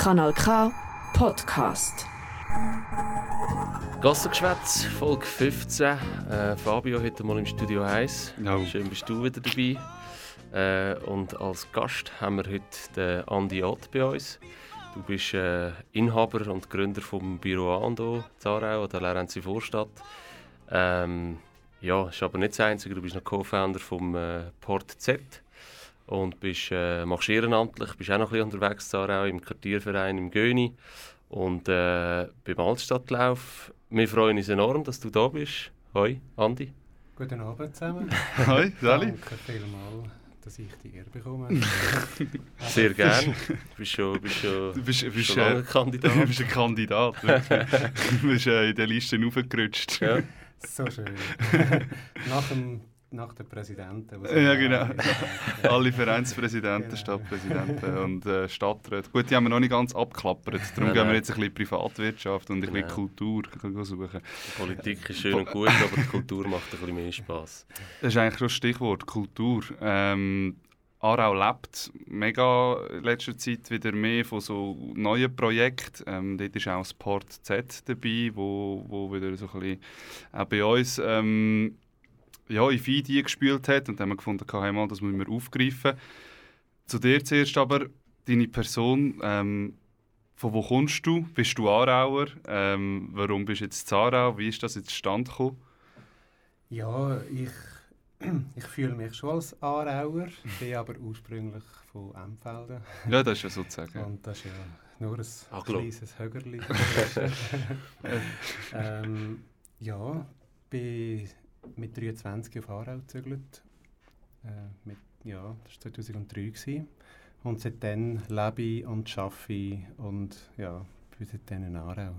Kanal K Podcast. Gassengeschwätz, Folge 15. Äh, Fabio heute mal im Studio 1. No. Schön bist du wieder dabei. Äh, und als Gast haben wir heute den Andi Ott bei uns. Du bist äh, Inhaber und Gründer vom Büro Ando Zarau oder Larenzi Vorstadt. Ähm, ja, ist aber nicht das Einzige. Du bist noch Co-Founder vom äh, Port Z und bist, äh, machst ehrenamtlich, bist auch noch ein bisschen unterwegs Zarau im Quartierverein im Göni und äh, beim Altstadtlauf. Wir freuen uns enorm, dass du da bist. Hoi, Andi. Guten Abend zusammen. Hoi, Sali. Danke vielmals, dass ich die Ehre bekomme. Sehr gern. Du bist schon, bist schon, Du bist, bist, schon lange äh, Kandidat. du bist ein Kandidat. wirklich. du bist äh, in der Liste aufgerutscht. Ja. so schön. nach, dem, nach der Präsidenten. Ja, genau. Alle Vereinspräsidenten, Genau. Stadtpräsidenten und äh, Stadträte. Gut, die haben wir noch nicht ganz abgeklappert. Darum Nein, gehen wir jetzt ein bisschen Privatwirtschaft und ein bisschen Genau. Kultur suchen. Die Politik ist schön und gut, aber die Kultur macht ein bisschen mehr Spass. Das ist eigentlich schon das Stichwort Kultur. Ähm, Aarau lebt mega in letzter Zeit wieder mehr von so neuen Projekten. Ähm, dort ist auch das Port Z dabei, wo, wo wieder so ein bisschen auch bei uns ähm, ja, in Fidi gespielt hat. Und dann haben wir gefunden, hey, mal, das müssen wir aufgreifen. Zu dir zuerst aber, deine Person. Ähm, von wo kommst du? Bist du Aarauer? Ähm, warum bist du jetzt in Aarau? Wie ist das jetzt zustande gekommen? ja, ich, ich fühle mich schon als Aarauer, bin aber ursprünglich von Emfelden. Ja, das ist ja sozusagen. Und das ist ja nur ein Aglo. kleines Högerli. ähm, ja, bin mit 23 auf Aarau gezögert. Äh, mit, ja, das war 2003. Gewesen. Und seitdem lebe ich und arbeite ich und ja, bin seitdem in Aarau.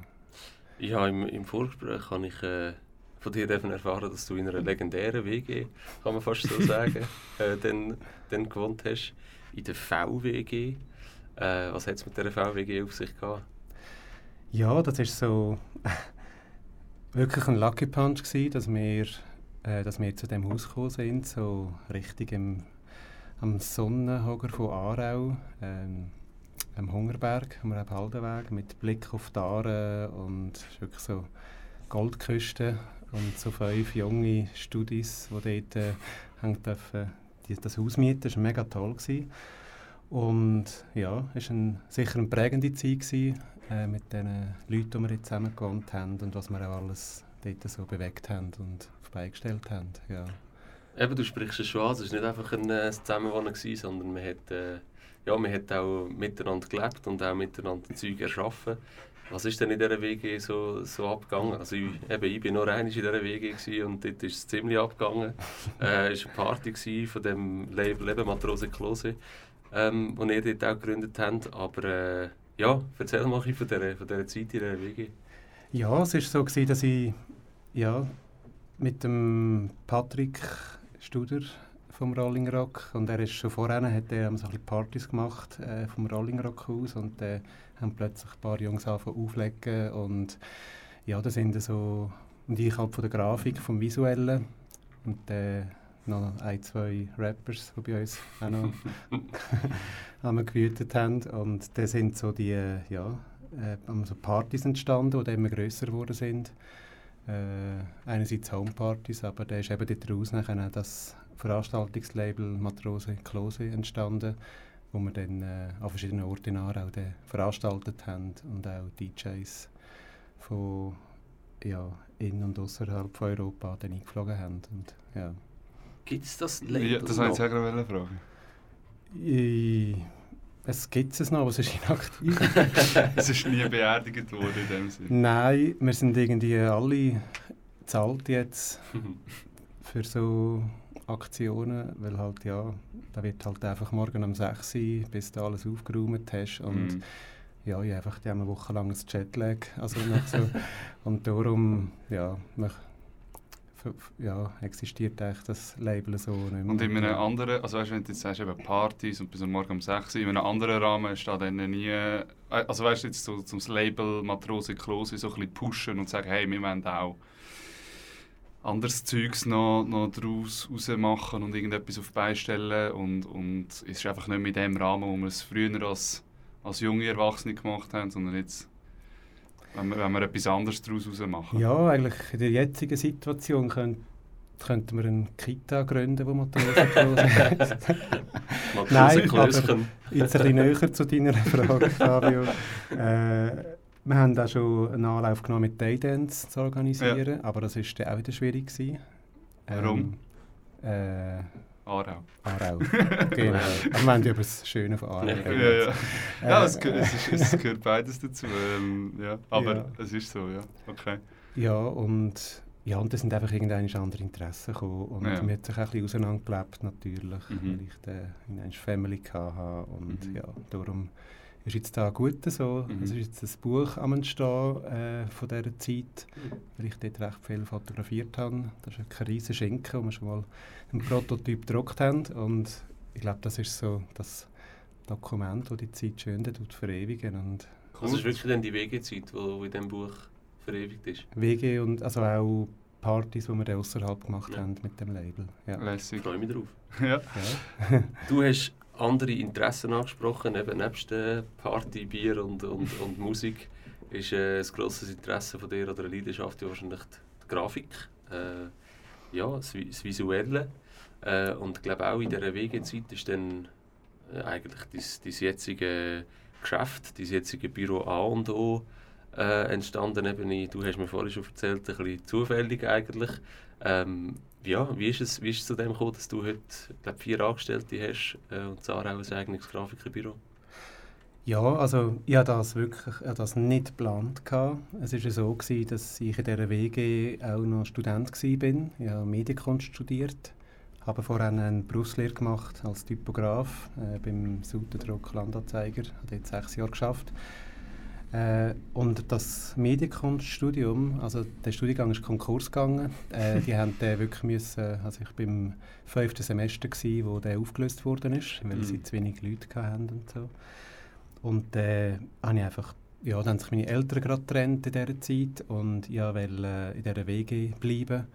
Ja, im, im Vorgespräch habe ich äh, von dir dürfen erfahren, dass du in einer legendären WG, kann man fast so sagen, äh, dann, dann gewohnt hast. In der VWG. Äh, was hat es mit dieser VWG auf sich gehabt? Ja, das ist so wirklich ein Lucky Punch gewesen, dass wir, äh, dass wir zu dem Haus gekommen sind, so richtig im, am Sonnenhoger von Aarau, ähm, am Hungerberg, am Rebhaldenweg, mit Blick auf die Aare und wirklich so Goldküste und so fünf junge Studis, die dort äh, haben dürfen, die, das Haus mieten, das war mega toll. Gewesen. Und ja, es war ein, sicher eine prägende Zeit gewesen, äh, mit den Leuten, die wir jetzt zusammen gewohnt haben und was wir auch alles dort so bewegt haben und auf die Beine gestellt haben. Ja. Eben, du sprichst es schon an, es war nicht einfach ein äh, Zusammenwohnen, gewesen, sondern man hat, äh, ja, man hat auch miteinander gelebt und auch miteinander Zeug erschaffen. Was ist denn in dieser WG so, so abgegangen? Also ich, eben, ich bin nur einmal in dieser WG gewesen und dort ist es ziemlich abgegangen. äh, es war eine Party von dem Label eben Matrose Klose, ähm, das ihr dort auch gegründet habt. Aber äh, ja, erzähl mal ein bisschen von dieser, von dieser Zeit in dieser WG. Ja, es war so, gewesen, dass ich ja, mit dem Patrick Studer vom Rolling Rock. Und er ist schon vorher hat er so ein Partys gemacht äh, vom Rolling Rock aus. Und dann haben plötzlich ein paar Jungs angefangen auflegen. Und ja, da sind so und ich halt von der Grafik, vom Visuellen. Und äh, noch ein, zwei Rappers, die bei uns auch noch gewütet haben. Und da sind so die, äh, ja, äh, so Partys entstanden, die immer grösser geworden sind. Äh, einerseits Homepartys, aber da ist eben daraus nachher auch das Veranstaltungslabel Matrose Klose entstanden, wo wir dann äh, an verschiedenen Orten in Aarau dann veranstaltet haben und auch DJs von ja, in- und außerhalb von Europa dann eingeflogen haben. Und, ja. Gibt es das Label Ja, das wollte ich auch gerade fragen. Ich, es gibt es noch, aber es ist inaktiv. Es ist nie beerdigt worden in dem Sinne. Nein, wir sind irgendwie alle zahlt jetzt für so Aktionen, weil halt ja, da wird halt einfach morgen um 6 Uhr, bis du alles aufgeräumt hast und Mhm. ja, ich einfach die haben eine Woche lang ein Jetlag, also noch so. und darum, ja, ja, existiert eigentlich das Label so nicht mehr. Und in einem anderen, also weißt wenn du jetzt sagst, eben Partys und bis Morgen um 6 Uhr, in einem anderen Rahmen ist da dann nie, äh, also weißt du, jetzt so zum Label Matrose Klose so ein bisschen pushen und sagen, hey, wir wollen auch anderes Zeugs noch, noch daraus machen und irgendetwas auf die Beine stellen und, und es ist einfach nicht mehr in dem Rahmen, wo man es früher als, als junge Erwachsene gemacht haben, sondern jetzt, wenn wir, wenn wir etwas anderes daraus machen. Ja, eigentlich in der jetzigen Situation könnte könnten wir eine Kita gründen, wo Matrosenkurs Nein, aber jetzt ein bisschen näher zu deiner Frage, Fabio. Äh, wir haben auch schon einen Anlauf genommen, mit Daydance zu organisieren, ja. aber das war auch wieder schwierig. Gewesen. Warum? Ähm, äh, Aarau. Aarau, genau. Aber wir haben über das Schöne von Aarau ja, ja, ja. ja es, es, es, gehört beides dazu. Ähm, ja. Aber ja. es ist so, ja. Okay. Ja, und, ja, und da sind einfach irgendwelche andere Interessen gekommen. Und ja. man hat sich auch ein bisschen auseinandergelebt, natürlich, mhm. weil ich dann eine Family hatte. Und mhm. ja, darum ist jetzt da gut so. Mhm. Es ist jetzt ein Buch am Entstehen äh, von dieser Zeit, weil ich dort recht viel fotografiert habe. Das ist ein riesiger Schinken, wo wir schon mal einen Prototyp gedruckt haben. Und ich glaube, das ist so das Dokument, das die Zeit schön tut verewigen. Und. Also ist wirklich dann die WG-Zeit, die in diesem Buch verewigt ist? WG und also auch Partys, die wir außerhalb gemacht ja. haben mit dem Label. Ja. Lässig. Ich freue mich drauf. ja. ja. du hast andere Interessen angesprochen, eben nebst äh, Party, Bier und, und, und Musik ist äh, ein grosses Interesse von dir oder eine Leidenschaft ja wahrscheinlich die Grafik, äh, ja, das, das Visuelle. Äh, und ich glaube auch in dieser Wegezeit ist dann äh, eigentlich dein, jetzige Geschäft, dein jetzige Büro A und O äh, entstanden. Eben, du hast mir vorhin schon erzählt, ein bisschen zufällig eigentlich. Ähm, ja, wie ist es, wie ist es zu dem gekommen, dass du heute glaub, vier Angestellte hast äh, und Sarah auch ein eigenes Grafikbüro? Ja, also ich hatte das wirklich ich das nicht geplant. Es war so, gewesen, dass ich in dieser WG auch noch Student war. Ich habe Medienkunst studiert, habe vorher eine Berufslehre gemacht als Typograf äh, beim Sutendruck Landanzeiger, habe dort sechs Jahre geschafft. Äh, und das Medienkunststudium, also der Studiengang ist Konkurs gegangen. Äh, die haben den wirklich müssen, also ich bin im fünften Semester gewesen, wo der aufgelöst worden ist, weil mhm. sie zu wenig Leute hatten und so. Und äh, habe ich einfach, ja, dann haben sich meine Eltern gerade getrennt in dieser Zeit und ich wollte äh, in dieser WG bleiben.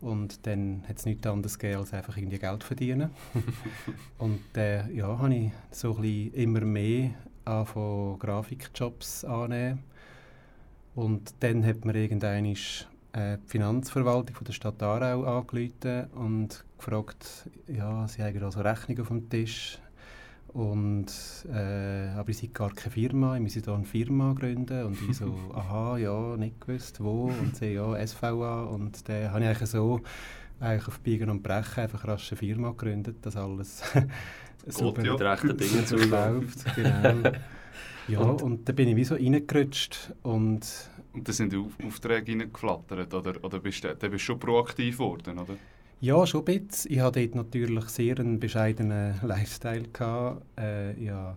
Und dann hat es nichts anderes gegeben, als einfach irgendwie Geld verdienen. und äh, ja, habe ich so ein bisschen immer mehr von Grafikjobs annehmen. Und dann hat mir irgendwann äh, die Finanzverwaltung von der Stadt Aarau angerufen und gefragt, ja, sie haben also Rechnungen auf dem Tisch. Und, äh, aber ich seid gar keine Firma, ich müsse hier eine Firma gründen. Und ich so, aha, ja, nicht gewusst, wo. Und sie, ja, SVA. Und dann habe ich eigentlich so eigentlich auf Biegen und Brechen einfach rasch eine Firma gegründet, dass alles so mit rechten Dingen zuläuft. Genau. Ja, und, und dann bin ich wie so reingerutscht und... Und dann sind die Aufträge reingeflattert, oder, oder bist du, bist du schon proaktiv geworden, oder? Ja, schon ein bisschen. Ich hatte dort natürlich sehr einen bescheidenen Lifestyle. Gehabt. Äh, ja,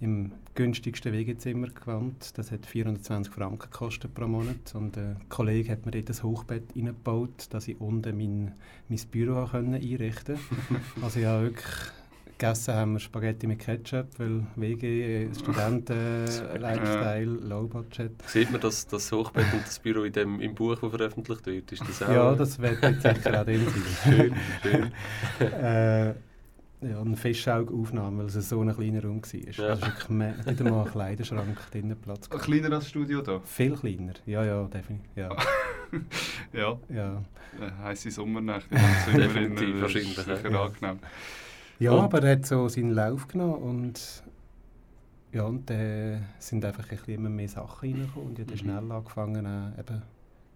im günstigsten Wegezimmer gewohnt. Das hat 420 Franken gekostet pro Monat. Und ein Kollege hat mir dort ein Hochbett eingebaut, dass ich unten mein, mein Büro einrichten konnte. also ja, wirklich gegessen haben wir Spaghetti mit Ketchup, weil WG, Studenten-Lifestyle, Low Budget. Sieht man das, das Hochbett und das Büro in dem, im Buch, das veröffentlicht wird? Ist das auch ja, das wird jetzt sicher auch drin sein. schön, schön. äh, ja, eine Fischaugaufnahme, weil es so ein kleiner Raum war. Ja. Das ist wirklich nicht einmal ein Kleiderschrank drinnen Platz. Gehabt. Kleiner als das Studio da? Viel kleiner, ja, ja, definitiv. Ja. ja. ja. Heiße Sommernächte, definitiv wahrscheinlich. Sicher ja. angenehm. Ja, und aber er hat so seinen Lauf genommen und ja, und dann sind einfach ein immer mehr Sachen reingekommen und ich habe mhm. schnell angefangen, äh, eben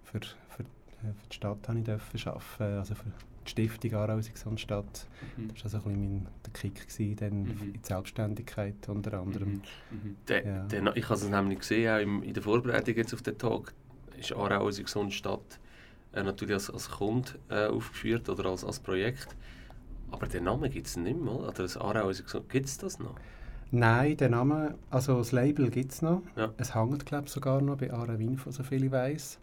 für, für, äh, für die Stadt habe ich arbeiten, also für die Stiftung Aarau Stadt. Mhm. Das war also ein bisschen mein, der Kick gewesen, dann mhm. in die Selbstständigkeit unter anderem. Mhm. Mhm. De, ja. de, ich habe es nämlich gesehen, auch im, in der Vorbereitung jetzt auf den Tag, ist Aarau Stadt äh, natürlich als, als Kunde äh, aufgeführt oder als, als Projekt. Aber den Namen gibt es nicht mehr, oder das Aarau gibt es das noch? Nein, den Namen, also das Label gibt es noch. Ja. Es hängt, glaube ich, sogar noch bei Aarau Info, so viel ich weiss.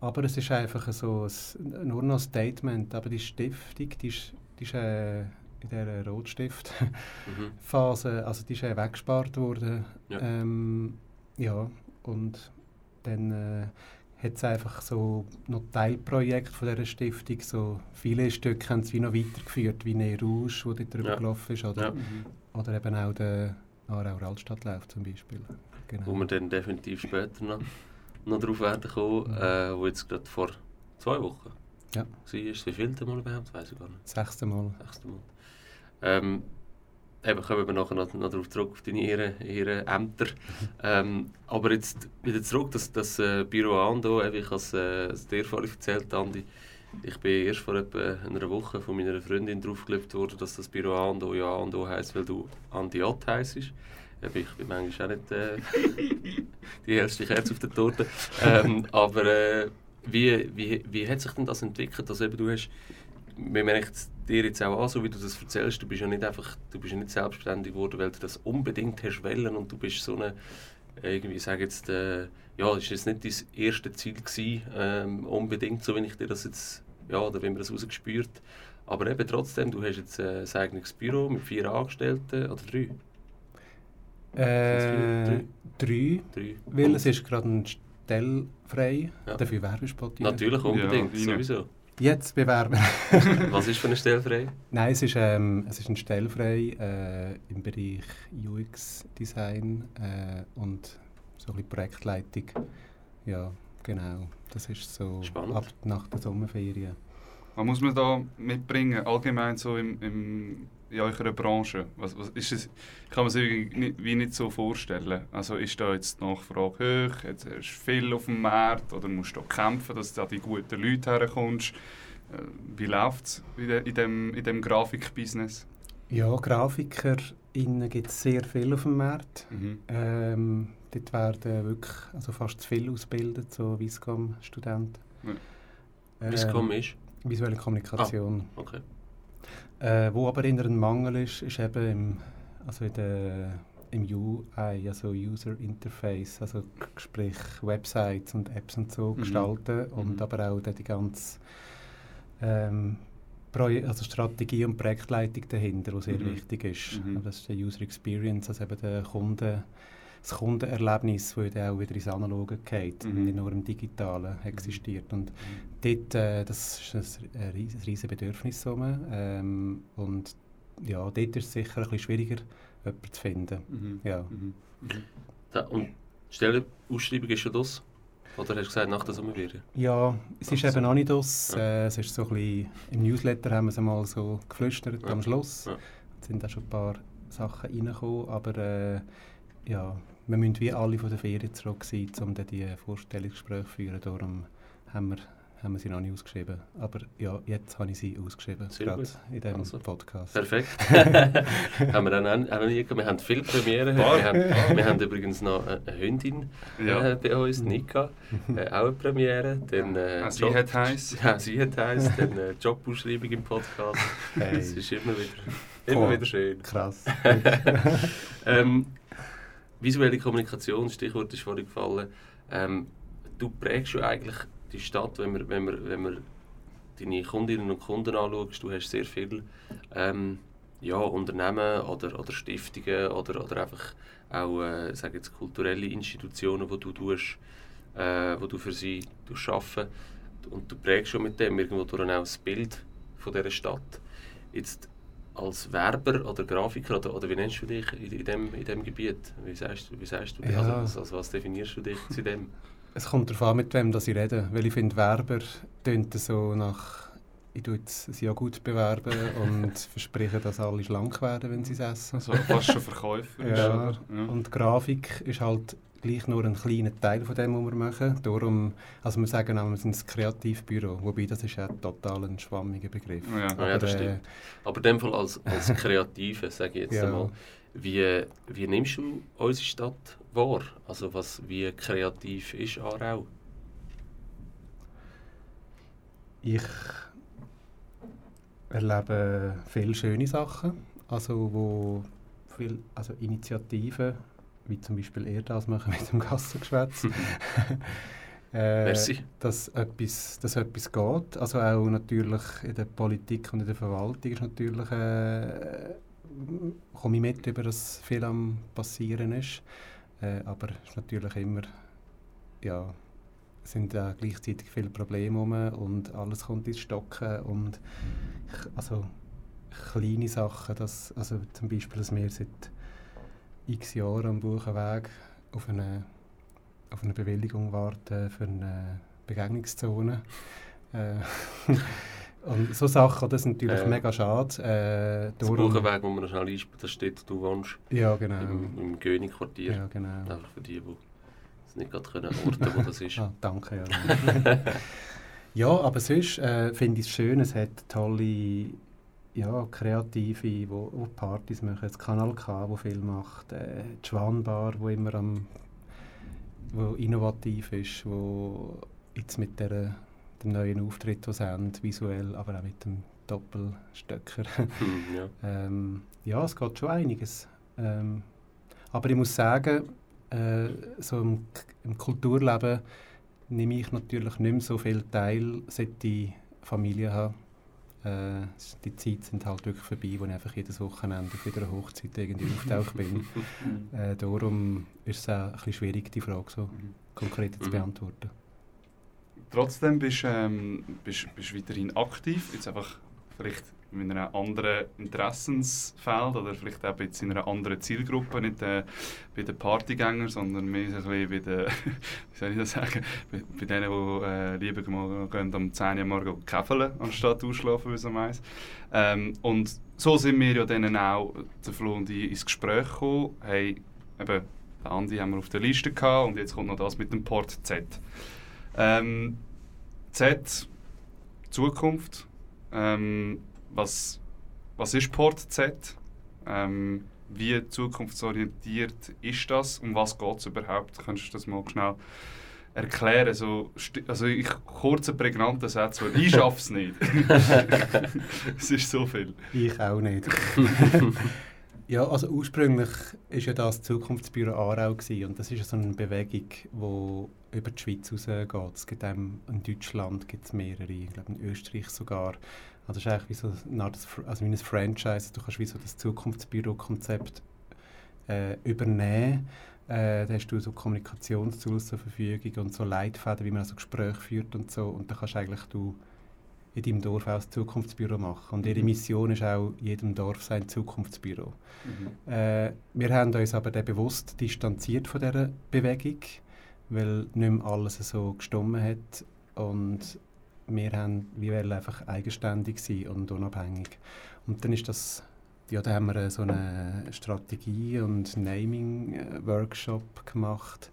Aber es ist einfach so ein, nur noch ein Statement. Aber die Stiftung, die ist, die ist äh, in dieser Rotstiftphase, mhm. also die ist äh, weggespart worden. Ja. Ähm, ja, und dann... Äh, hat es einfach so noch Teilprojekte von dieser Stiftung. So viele Stücke haben sie noch weitergeführt, wie «Ne Rouge», wo dort drüber ja. gelaufen ist. Oder, ja. oder eben auch der Aarauer Altstadt läuft zum Beispiel. Genau. Wo wir dann definitiv später noch, noch drauf werden kommen, Mhm. äh, wo jetzt gerade vor zwei Wochen Ja. war. Wie viel Mal überhaupt? Weiß ich gar nicht. Das sechste Mal. Sechste Mal. Ähm, eben kommen wir nachher noch, noch darauf zurück, auf deine Ehre, Ehre Ämter. ähm, aber jetzt wieder zurück, das, das äh, Büro Ando, eben, ich habe es äh, dir vorhin erzählt, Andi. Ich bin erst vor etwa einer Woche von meiner Freundin draufgelegt worden, dass das Büro Ando ja Ando heisst, weil du Andi Ott heisst. Eben, ich bin manchmal auch nicht äh, die hellste Kerze auf der Torte. Ähm, aber äh, wie, wie, wie hat sich denn das entwickelt? Also eben, du hast man merkt es dir jetzt auch an, so wie du das erzählst, du bist ja nicht einfach, du bist ja nicht selbstständig geworden, weil du das unbedingt hast wollen und du bist so eine, irgendwie, ich sage jetzt, äh, ja, das war jetzt nicht dein erstes Ziel gewesen, ähm, unbedingt, so wie ich dir das jetzt, ja, oder wie man das rausgespürt, aber eben trotzdem, du hast jetzt äh, ein eigenes Büro mit vier Angestellten, oder drei? Äh, drei, Drei. weil es ist gerade ein Stelle frei, Ja. dafür Werbespot. Natürlich, unbedingt, Ja, sowieso. Jetzt bewerben. Was ist für eine Stelle frei? Nein, es ist, ähm, es ist ein Stelle frei äh, im Bereich UX-Design äh, und so ein bisschen Projektleitung. Ja, genau. Das ist so Spannend. ab nach der Sommerferien. Was muss man da mitbringen, allgemein so im, im, in eurer Branche? Was, was ist es, ich kann mir das irgendwie nicht, wie nicht so vorstellen. Also ist da jetzt die Nachfrage hoch, jetzt hast du viel auf dem Markt oder musst du da kämpfen, dass du an die guten Leute herkommst? Äh, Wie läuft es in, de, in, dem, in dem Grafikbusiness? Ja, GrafikerInnen gibt es sehr viel auf dem Markt. Mhm. Ähm, dort werden wirklich also fast zu viel ausgebildet, so Viscom-Studenten. Ja. Ähm, Viscom ist? Visuelle Kommunikation. Okay. Äh, wo aber eher ein Mangel ist, ist eben im, also in der, im UI, also User Interface, also sprich Websites und Apps und so Mhm. gestalten und Mhm. aber auch die ganze ähm, also Strategie und Projektleitung dahinter, die sehr Mhm. wichtig ist. Mhm. Das ist die User Experience, also eben der Kunde, das Kundenerlebnis, das dann auch wieder ins Analoge geht und Mhm. nicht nur im Digitalen existiert. Und dort, äh, das ist ein, ein ries- ein riesiges Bedürfnis. Ähm, und ja, dort ist es sicher ein bisschen schwieriger, jemanden zu finden. Mhm. Ja. Mhm. Mhm. Da, und die Stellenausschreibung ist schon das? Oder hast du gesagt, nach der Sommerferien? Ja, es ist eben noch nicht aus. Ja. Äh, es ist so ein bisschen, Im Newsletter haben wir es einmal so geflüstert Ja. am Schluss. Ja. Es sind auch schon ein paar Sachen reingekommen, aber äh, ja, wir müssen wie alle von der Ferien zurück sein, um dann die Vorstellungsgespräche zu führen. Darum haben wir, haben wir sie noch nicht ausgeschrieben. Aber ja, jetzt habe ich sie ausgeschrieben, Sehr gerade gut. in diesem Also. Podcast. Perfekt. haben wir dann auch auch noch nie. Wir haben viele Premieren heute. Wir haben, wir haben übrigens noch eine Hündin Ja. äh, bei uns, Nika. Äh, auch eine Premiere. Dann, äh, Ah, sie Job- hat heiß. Ja, sie hat heiß. Dann äh, Jobausschreibung im Podcast. Hey. Das ist immer wieder, immer wieder schön. Krass. Ähm, visuelle Kommunikation, Stichwort ist vorhin gefallen. Ähm, du prägst ja eigentlich die Stadt, wenn man, wenn wenn deine Kundinnen und Kunden anschaust. Du hast sehr viele ähm, ja, Unternehmen oder, oder Stiftungen oder, oder einfach auch äh, sage jetzt, kulturelle Institutionen, wo du, tust, äh, wo du für sie arbeiten Und du prägst schon mit dem irgendwo durch auch das Bild von dieser Stadt. Jetzt als Werber oder Grafiker oder, oder wie nennst du dich in, in, dem, in dem Gebiet? Wie sagst, du- wie sagst du dich? Ja. Also, also, also was definierst du dich zu dem? Es kommt darauf an, mit wem dass ich rede. Weil ich finde, Werber tönt so nach ich tue ein Jahr gut bewerben und verspreche, dass alle schlank werden, wenn sie es essen. Also fast schon Verkäufer. ist, Ja? Ja. Und Grafik ist halt gleich nur ein kleiner Teil von dem, was wir machen. Darum, also wir sagen auch, wir sind ein Kreativbüro, wobei das ist ja total ein schwammiger Begriff. Ja. Ah, ja, das Aber, äh, stimmt. Aber in dem Fall als, als Kreative, sage ich jetzt Ja. einmal, wie, wie nimmst du unsere Stadt wahr? Also was, wie kreativ ist Aarau? Ich erlebe viele schöne Sachen, also wo viel, also Initiativen, wie zum Beispiel ihr das machen mit dem Gassengeschwätz. äh, Merci. dass etwas, dass etwas geht. Also auch natürlich in der Politik und in der Verwaltung ist natürlich, äh, komme ich mit, über dass viel am passieren ist. Äh, aber es ist natürlich immer, ja, es sind äh, gleichzeitig viele Probleme rum und alles kommt ins Stocken und ich, also kleine Sachen, dass, also zum Beispiel, dass wir seit x Jahre am Buchenweg auf eine, auf eine Bewilligung warten für eine Begegnungszone. Äh, und so Sachen, das ist natürlich Ja. mega schade. Äh, Das Buchenweg, wo man noch schnell einspielt, das steht, du wohnst Ja, genau. im, im Göni-Quartier. Ja, genau. Einfach für die, die es nicht gerade können orten wo das ist. Ah, danke, ja. ja, aber sonst äh, finde ich es schön, es hat tolle ja, Kreative, wo, wo Partys machen, das Kanal K, wo viel macht, äh, die Schwanbar, wo immer am wo innovativ ist, wo jetzt mit der, dem neuen Auftritt, den sie haben, visuell, aber auch mit dem Doppelstöcker. Hm, ja. Ähm, ja, es geht schon einiges. Ähm, aber ich muss sagen, äh, so im, im Kulturleben nehme ich natürlich nicht mehr so viel teil, seit ich Familie habe. Äh, die Zeit sind halt wirklich vorbei, wo ich einfach jedes Wochenende auf wieder einer Hochzeit irgendwie auftaucht bin. Äh, darum ist es auch ein bisschen schwierig, die Frage so konkret zu Mhm. beantworten. Trotzdem bist du ähm, bist, bist weiterhin aktiv, jetzt einfach vielleicht in einem anderen Interessensfeld oder vielleicht auch jetzt in einer anderen Zielgruppe, nicht äh, bei den Partygängern, sondern mehr so ein bisschen bei den, wie soll ich das sagen, bei, bei denen, die äh, lieber mal gehen, um 10 Uhr morgens käfeln, anstatt ausschlafen, wie so meins. Ähm, und so sind wir ja dann auch, der Flo und ich, ins Gespräch gekommen, hey, eben, den Andi haben wir auf der Liste gehabt und jetzt kommt noch das mit dem Port Z. Ähm, Z, Zukunft. Ähm, was, was ist Port Z? Ähm, wie zukunftsorientiert ist das? Um was geht es überhaupt? Kannst du das mal schnell erklären? So, sti- also ich, kurze, prägnante Sätze, weil ich schaffe es nicht. es ist so viel. Ich auch nicht. ja, also ursprünglich ist ja das Zukunftsbüro Aarau gewesen, und das ist ja so eine Bewegung, die über die Schweiz rausgeht. Es gibt in Deutschland gibt es mehrere, ich glaube in Österreich sogar. Also das ist eigentlich wie so eine Art, also wie ein Franchise. Du kannst wie so das Zukunftsbüro-Konzept äh, übernehmen. Äh, da hast du so Kommunikationstools zur Verfügung und so Leitfäden, wie man so Gespräche führt und so. Und da kannst eigentlich du in deinem Dorf auch ein Zukunftsbüro machen. Und ihre Mhm. Mission ist auch, jedem Dorf sein Zukunftsbüro. Äh, wir haben uns aber dann bewusst distanziert von dieser Bewegung, weil nicht mehr alles so gestimmt hat. Und wir haben, wir wollen einfach eigenständig sein und unabhängig. Und dann ist das, ja, da haben wir äh, so eine Strategie- und Naming-Workshop gemacht.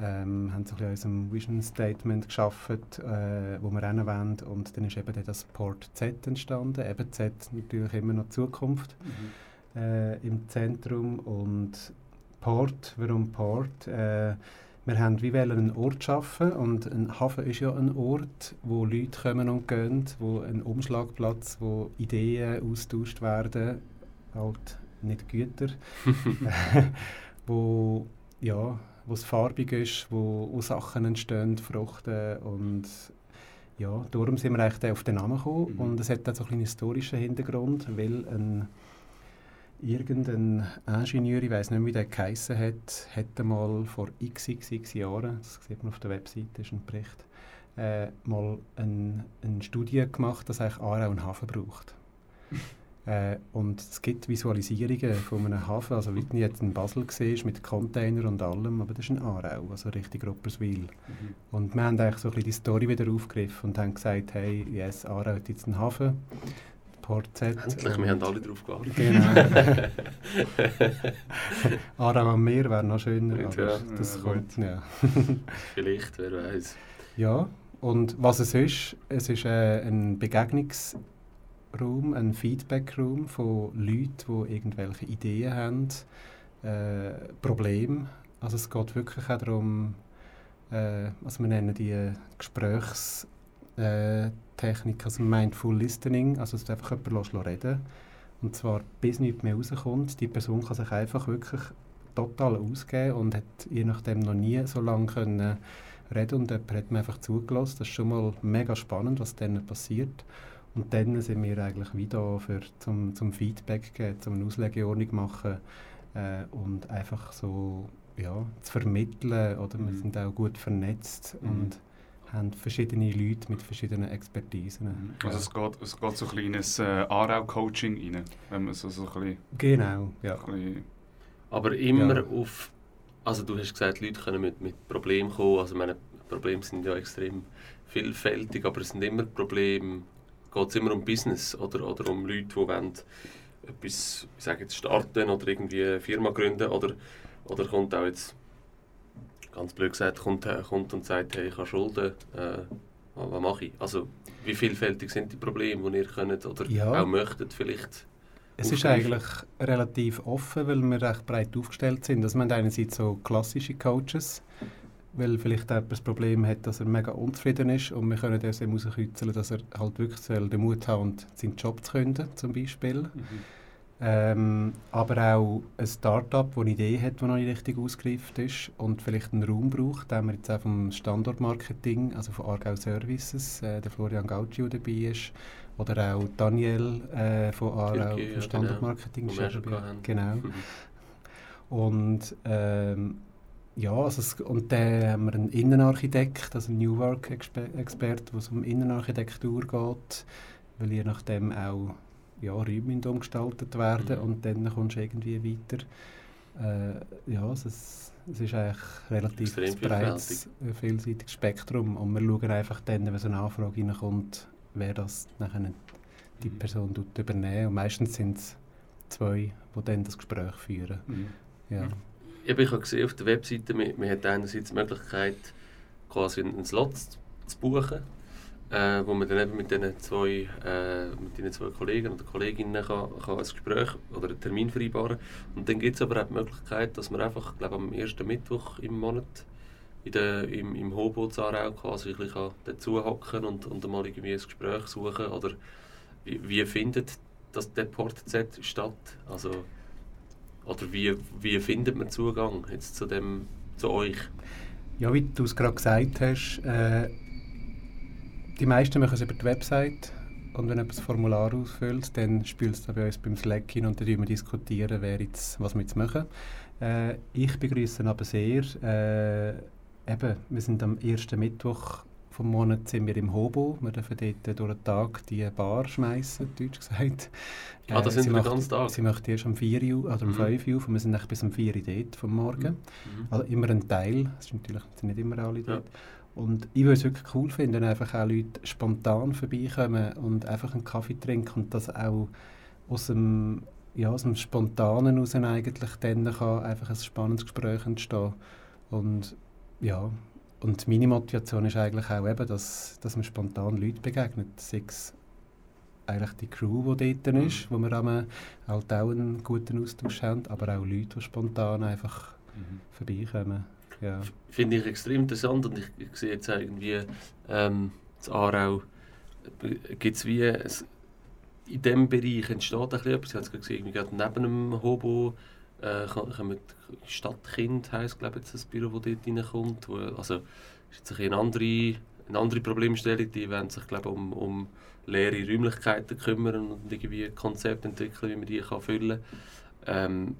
Ähm, haben so ein bisschen unserem Vision Statement geschaffen, äh, wo wir hin wollen. Und dann ist eben dann das Port Z entstanden. Eben Z natürlich immer noch Zukunft äh, im Zentrum und Port, warum Port? Äh, wir haben wie wollen einen Ort schaffen und ein Hafen ist ja ein Ort, wo Leute kommen und gehen, wo ein Umschlagplatz, wo Ideen austauscht werden, halt nicht Güter, wo ja, wo es farbig ist, wo, wo Sachen entstehen, Früchte und ja, darum sind wir eigentlich auf den Namen gekommen Mhm. und es hat auch so einen historischen Hintergrund, weil ein irgendein Ingenieur, ich weiß nicht wie der geheissen hat, hat mal vor x, x, x Jahren, das sieht man auf der Webseite, ist ein Bericht, äh, mal ein, eine Studie gemacht, dass eigentlich Aarau einen Hafen braucht. äh, und es gibt Visualisierungen von einem Hafen, also wie du jetzt in Basel siehst, mit Container und allem, aber das ist ein Aarau, also richtig Rupperswil. Und wir haben eigentlich so ein bisschen die Story wieder aufgegriffen und haben gesagt, hey, yes, Aarau hat jetzt einen Hafen, Port Z. Endlich, und- wir haben alle drauf gewartet. Genau. Aarau am Meer wäre noch schöner, Ja, aber das ja, kommt, ja. Vielleicht, wer weiß. ja. Und was es ist, es ist äh, ein Begegnungsraum, ein Feedbackraum von Leuten, die irgendwelche Ideen haben, äh, Probleme. Also es geht wirklich auch darum, äh, was wir nennen die Gesprächstechnik, äh, Technik, also Mindful Listening, also dass du einfach jemanden reden und zwar bis nichts mehr rauskommt. Die Person kann sich einfach wirklich total ausgeben und hat je nachdem noch nie so lange können reden und jemand hat mir einfach zugelassen. Das ist schon mal mega spannend, was dann passiert. Und dann sind wir eigentlich wieder für zum, zum Feedback geben, zum eine Auslegeordnung machen äh, und einfach so ja, zu vermitteln. Oder wir Mhm. sind auch gut vernetzt Mhm. und haben verschiedene Leute mit verschiedenen Expertisen. Also es geht, es geht so ein kleines äh, Aarau-Coaching rein, wenn man so, so ein bisschen, Genau, ja. bisschen Aber immer Ja. auf. Also, du hast gesagt, Leute können mit, mit Problemen kommen. Also, meine Probleme sind ja extrem vielfältig, aber es sind immer Probleme. Geht es immer um Business oder, oder um Leute, die wollen etwas ich sage jetzt, starten oder irgendwie eine Firma gründen? Oder, oder kommt auch jetzt, ganz blöd gesagt, kommt, kommt und sagt, hey, ich habe Schulden, äh, was mache ich? Also, wie vielfältig sind die Probleme, die ihr könnt oder Ja. auch möchtet vielleicht? Es ist eigentlich relativ offen, weil wir recht breit aufgestellt sind. Also wir haben einerseits so klassische Coaches, weil vielleicht jemand das Problem hat, dass er mega unzufrieden ist und wir können dem herauskitzeln, dass er halt wirklich den Mut und seinen Job zu künden, zum Beispiel. Mhm. Ähm, aber auch ein Start-up, das eine Idee hat, die noch nicht richtig ausgereift ist und vielleicht einen Raum braucht, den wir jetzt auch vom Standortmarketing, also von Argau Services, äh, der Florian Gaucio dabei ist, oder auch Daniel äh, von ja, vom Standortmarketing. Hatten. Genau. Mhm. Und ähm, ja, also es, und dann haben wir einen Innenarchitekt, also einen New Work Exper Expert, wo es um Innenarchitektur geht, weil je nachdem auch ja, Räume umgestaltet werden Mhm. und dann kommst du irgendwie weiter. Äh, ja, es, es ist eigentlich relativ Extrem breites, äh, vielseitiges Spektrum und wir schauen einfach dann, wenn so eine Anfrage reinkommt, wer das nachher die Mhm. Person tut übernehmen und meistens sind es zwei, die dann das Gespräch führen. Mhm. Ja. Ich habe gesehen auf der Webseite, man, man hat einerseits die Möglichkeit, quasi einen Slot zu buchen, äh, wo man dann eben mit diesen zwei, äh, mit zwei Kollegen oder Kolleginnen kann, kann ein Gespräch oder einen Termin vereinbaren Und dann gibt es aber auch die Möglichkeit, dass man einfach, glaube am ersten Mittwoch im Monat in der, im, im Hobo Zarau quasi ein bisschen dazu hocken und, und mal irgendwie ein Gespräch suchen. Oder wie, wie findet das der Port Z statt? Also, oder wie, wie findet man Zugang jetzt zu, dem, zu euch? Ja, wie du es gerade gesagt hast, äh, die meisten machen es über die Website und wenn jemand das Formular ausfüllt, dann spielt es bei uns beim Slack hin und dann diskutieren wir jetzt, was wir jetzt machen. Äh, ich begrüße aber sehr, äh, eben, wir sind am ersten Mittwoch vom Monat sind wir im Hobo. Wir dürfen dort durch den Tag die Bar schmeißen, deutsch gesagt. Ah, da sind sie wir den macht- ganzen Tag? Sie macht erst um 4 Uhr oder um Mhm. 5 Uhr und wir sind eigentlich bis um 4 Uhr dort vom Morgen. Mhm. Also immer ein Teil, es sind natürlich sind nicht immer alle Ja. Und ich würde es wirklich cool finden, wenn einfach auch Leute spontan vorbeikommen und einfach einen Kaffee trinken und das auch aus dem, ja, aus dem Spontanen heraus eigentlich dann kann einfach ein spannendes Gespräch entstehen. Und ja, und meine Motivation ist eigentlich auch eben, dass, dass man spontan Leute begegnet, sei es eigentlich die Crew, die dort Mhm. ist, wo wir am- halt auch einen guten Austausch haben, aber auch Leute, die spontan einfach Mhm. vorbeikommen. Ja. Finde ich extrem interessant und ich, ich sehe jetzt irgendwie ähm, in Aarau gibt es wie ein, in diesem Bereich entsteht ein bisschen etwas. Ich habe es gesehen, gerade neben dem Hobo äh, die Stadtkind heisst glaube ich das Büro, das dort reinkommt. Wo, also ist jetzt eine andere, eine andere Problemstellung. Die wollen sich glaube um, um leere Räumlichkeiten kümmern und irgendwie ein Konzept entwickeln, wie man die kann füllen kann. Ähm,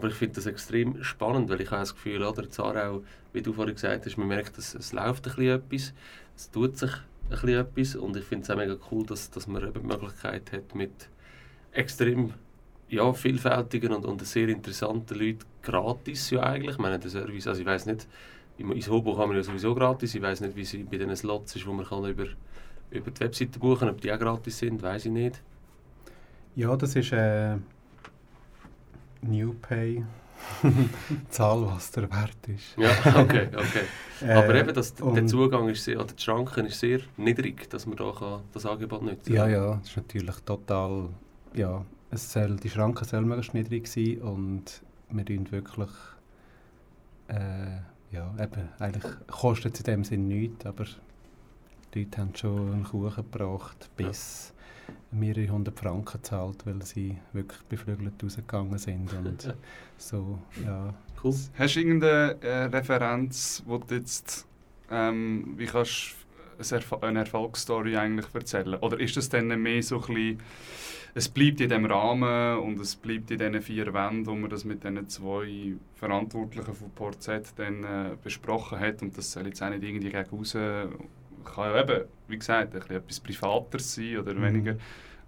aber ich finde das extrem spannend, weil ich habe das Gefühl, oder, in Aarau, wie du vorhin gesagt hast, man merkt, dass es läuft ein bisschen etwas, es tut sich ein bisschen etwas und ich finde es auch mega cool, dass, dass man eben die Möglichkeit hat, mit extrem ja, vielfältigen und, und sehr interessanten Leuten gratis ja eigentlich, ich meine, der Service, also ich weiß nicht, ins Hobo kann man ja sowieso gratis, ich weiß nicht, wie es bei diesen Slots ist, wo man kann über, über die Webseite buchen ob die auch gratis sind, weiß ich nicht. Ja, das ist äh, New Pay. Zahl, was der Wert ist. Ja, okay, okay. Äh, Aber eben, das, der Zugang ist sehr, oder die Schranken ist sehr niedrig, dass man da kann, das Angebot nutzen Ja, ja, das ist natürlich total. Ja, es soll, die Schranken sollen möglichst niedrig sein und wir tun wirklich. Äh, ja, eben, eigentlich kostet es in dem Sinn nichts, aber die Leute haben schon einen Kuchen gebracht, bis mehrere hundert Franken gezahlt, weil sie wirklich beflügelt rausgegangen sind. Und so, ja. Cool. Hast du irgendeine äh, Referenz, wo du jetzt, ähm, wie kannst du eine Erfolgsstory eigentlich erzählen? Oder ist das dann mehr so ein bisschen, es bleibt in dem Rahmen und es bleibt in diesen vier Wänden, wo man das mit diesen zwei Verantwortlichen von Port Z dann äh, besprochen hat und das soll jetzt auch nicht irgendwie gegen raus, kann ja eben, wie gesagt, ein bisschen etwas Privateres sein oder Mhm. weniger.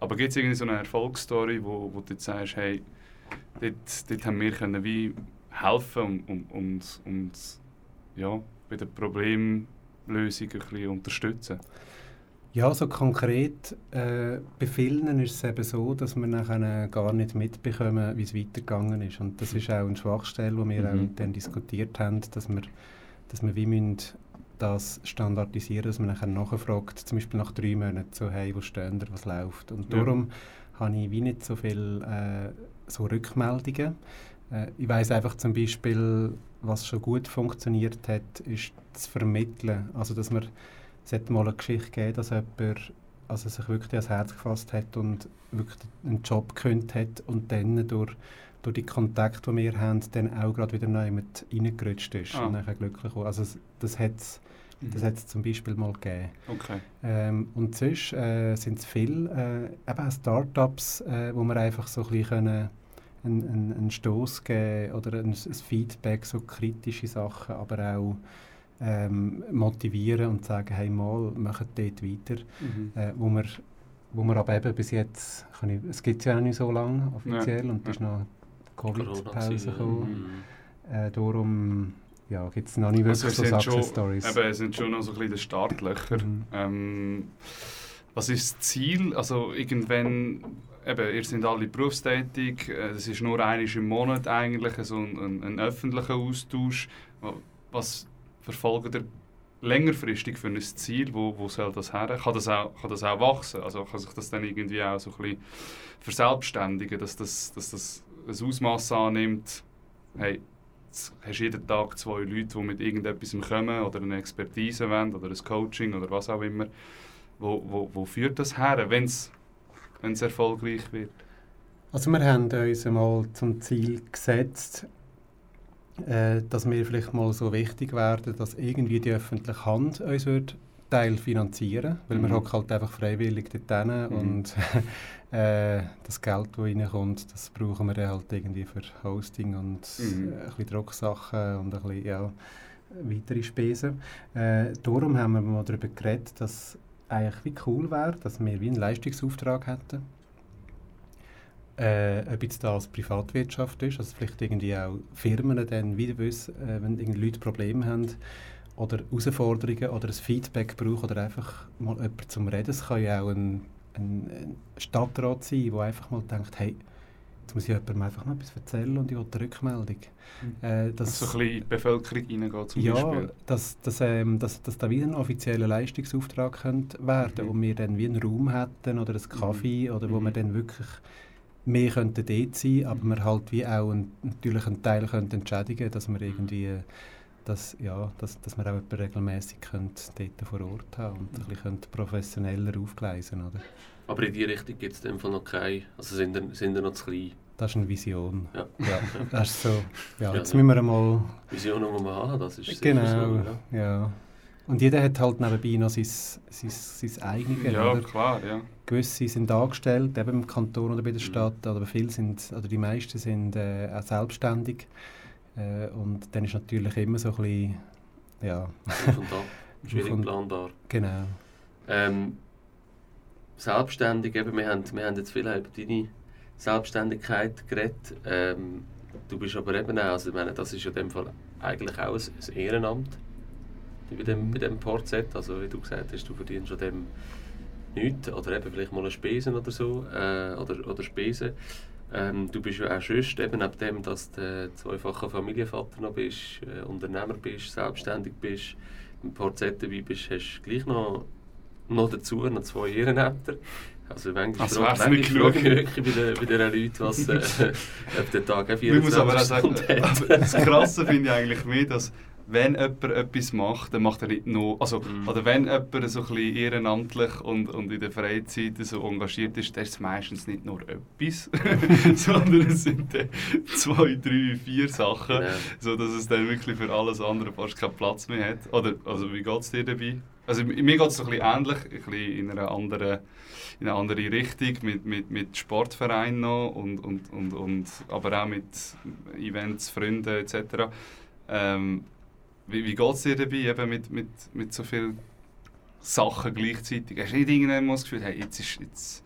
Aber gibt es irgendwie so eine Erfolgsstory, wo, wo du jetzt sagst, hey, dort, dort haben wir können wie helfen und, und, und, und ja, bei der Problemlösung ein bisschen unterstützen. Ja, so konkret äh, bei vielen ist es eben so, dass wir nachher gar nicht mitbekommen, wie es weitergegangen ist. Und das ist auch eine Schwachstelle, die wir mhm. auch dann diskutiert haben, dass wir, dass wir wie müssen das standardisieren, dass man nachher nachfragt, zum Beispiel nach drei Monaten, so hey, wo stehen wir, was läuft. Und darum ja. habe ich wie nicht so viele äh, so Rückmeldungen. Äh, ich weiß einfach zum Beispiel, was schon gut funktioniert hat, ist das Vermitteln. Also dass man es hat mal eine Geschichte gegeben, dass jemand also sich wirklich ans Herz gefasst hat und wirklich einen Job gekündigt hat und dann durch, durch die Kontakte, die wir haben, dann auch gerade wieder neu mit reingerutscht ist ah. und dann glücklich war. Also das hat es das hat es zum Beispiel mal gegeben. Okay. Ähm, und sonst äh, sind es viele äh, Startups, äh, wo wir einfach so ein bisschen einen, einen, einen Stoß geben oder ein, ein, Feedback, so kritische Sachen, aber auch ähm, motivieren und sagen, hey mal, machen dort weiter, mhm. äh, wo wir wo wir aber eben bis jetzt, ich, es gibt es ja auch nicht so lange offiziell ja. und es ist noch Covid-Pause gekommen. Mhm. Äh, darum ja, gibt es noch nicht wirklich also so Success-Stories. Es sind schon noch so ein bisschen Startlöcher. Mhm. Ähm, was ist das Ziel? Also irgendwann, eben, ihr seid alle berufstätig, es äh, ist nur einmal im Monat eigentlich so ein, ein, ein öffentlicher Austausch. Was verfolgt ihr längerfristig für ein Ziel? Wo, wo soll das her? Kann das, auch, kann das auch wachsen? Also kann sich das dann irgendwie auch so ein bisschen verselbstständigen, dass das, dass das ein Ausmaß annimmt, hey, jetzt hast du jeden Tag zwei Leute, die mit irgendetwas kommen oder eine Expertise wollen oder ein Coaching oder was auch immer. Wo, wo, wo führt das her, wenn es erfolgreich wird? Also wir haben uns einmal zum Ziel gesetzt, äh, dass wir vielleicht mal so wichtig werden, dass irgendwie die öffentliche Hand uns wird Teil finanzieren, weil mhm. man hockt halt einfach freiwillig dort hin mhm. und äh, das Geld, das reinkommt, das brauchen wir halt irgendwie für Hosting und mhm. äh, ein bisschen Drucksachen und ein bisschen, ja, weitere Spesen. Äh, darum haben wir mal darüber geredet, dass eigentlich wie cool wäre, dass wir wie einen Leistungsauftrag hätten. Äh, ob jetzt das Privatwirtschaft ist, also vielleicht irgendwie auch Firmen dann wieder wissen, äh, wenn irgendwie Leute Probleme haben, oder Herausforderungen oder ein Feedback braucht oder einfach mal jemand zum Reden. Es kann ja auch ein, ein, Stadtrat sein, der einfach mal denkt, hey, jetzt muss ich jemandem einfach mal etwas erzählen und ich will eine Rückmeldung. Mhm. Äh, dass, so ein bisschen in die Bevölkerung hineingeht zum ja, Beispiel. Ja, dass, dass, ähm, dass, dass da wieder ein offizieller Leistungsauftrag könnte werden mhm. wo wir dann wie einen Raum hätten oder einen Kaffee mhm. oder wo mhm. wir dann wirklich mehr könnten dort sein, aber wir halt wie auch ein, natürlich einen Teil könnten entschädigen, dass wir irgendwie dass, ja, dass, dass wir auch regelmäßig dort vor Ort haben und ein bisschen professioneller aufgleisen oder? Aber in die Richtung gibt es in dem Fall noch keine, also sind wir, sind wir noch zu klein? Das ist eine Vision. Ja. ja das ist so, ja, jetzt ja, müssen wir einmal... Vision muss man haben, das ist Genau, so, ja. ja. Und jeder hat halt nebenbei noch sein, sein, sein eigenes. Ja, oder? klar, ja. Gewisse sind angestellt, eben im Kanton oder bei der mhm. Stadt, aber viele sind, oder die meisten sind äh, auch selbstständig. Äh, und dann ist natürlich immer so ein bisschen, ja... und schwierig planbar. Genau. Ähm, selbstständig, eben, wir, haben, wir haben jetzt viel über deine Selbstständigkeit geredet. Ähm, du bist aber eben auch, also ich meine, das ist in dem Fall eigentlich auch ein, ein Ehrenamt bei dem, bei dem Portset. Also wie du gesagt hast, du verdienst schon dem nichts oder eben vielleicht mal eine Spesen oder so äh, oder, oder Spesen. Ähm, du bist ja auch sonst, eben neben dem, dass du zweifacher Familienvater noch bist, äh, Unternehmer bist, selbstständig bist, im Portset dabei bist, hast du gleich noch, noch dazu noch zwei Ehrenämter. Also manchmal also frage, manchmal frage ich wirklich bei den, bei den Leuten, was, äh, ob der Tag auch 24 muss aber auch sagen, Das Krasse finde ich eigentlich mehr, dass wenn jemand etwas macht, dann macht er nicht nur, also, mm. oder wenn jemand so ein bisschen ehrenamtlich und, und in der Freizeit so engagiert ist, dann ist es meistens nicht nur etwas, sondern es sind dann zwei, drei, vier Sachen, ja. so dass es dann wirklich für alles andere fast keinen Platz mehr hat. Oder, also wie geht es dir dabei? Also mir geht es so ein bisschen ähnlich, ein bisschen in einer anderen, in eine andere Richtung, mit, mit, mit Sportvereinen noch und, und, und, und, aber auch mit Events, Freunden etc. Ähm, wie, wie geht es dir dabei, eben mit, mit, mit so vielen Sachen gleichzeitig? Hast du nicht irgendwann mal das Gefühl, hey, jetzt ist, jetzt,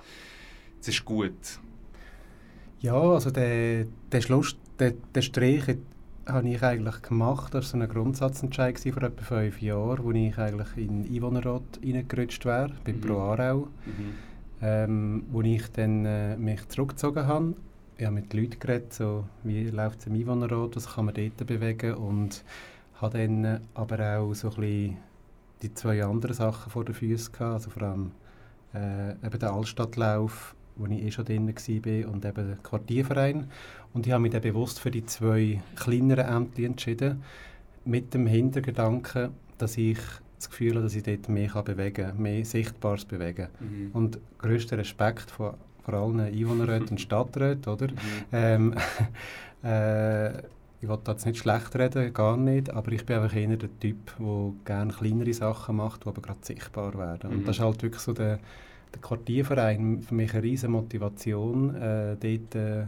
jetzt ist gut? Ja, also der, der Schluss, der, der Strich habe ich eigentlich gemacht. Das war so ein Grundsatzentscheid vor etwa fünf Jahren, wo ich eigentlich in den Einwohnerrat reingerutscht wäre, bei mhm. Pro Aarau. Mhm. Ähm, wo ich dann äh, mich zurückgezogen habe. Ich habe mit Leuten geredet, so, wie läuft es im Einwohnerrat, was kann man dort bewegen und habe dann aber auch so ein bisschen die zwei anderen Sachen vor den Füßen gehabt, also vor allem äh, eben den Altstadtlauf, wo ich eh schon drin war, und eben den Quartierverein. Und ich habe mich dann bewusst für die zwei kleineren Ämter entschieden, mit dem Hintergedanken, dass ich das Gefühl habe, dass ich dort mehr kann bewegen kann, mehr Sichtbares bewegen. Mhm. Und größter Respekt vor, vor allen Einwohnerräten und Stadträten, oder? Mhm. Ähm, äh, ich will jetzt nicht schlecht reden, gar nicht, aber ich bin einfach eher der Typ, der gerne kleinere Sachen macht, die aber gerade sichtbar werden. Mhm. Und das ist halt wirklich so der, der Quartierverein, für mich eine riesige Motivation, äh, dort äh,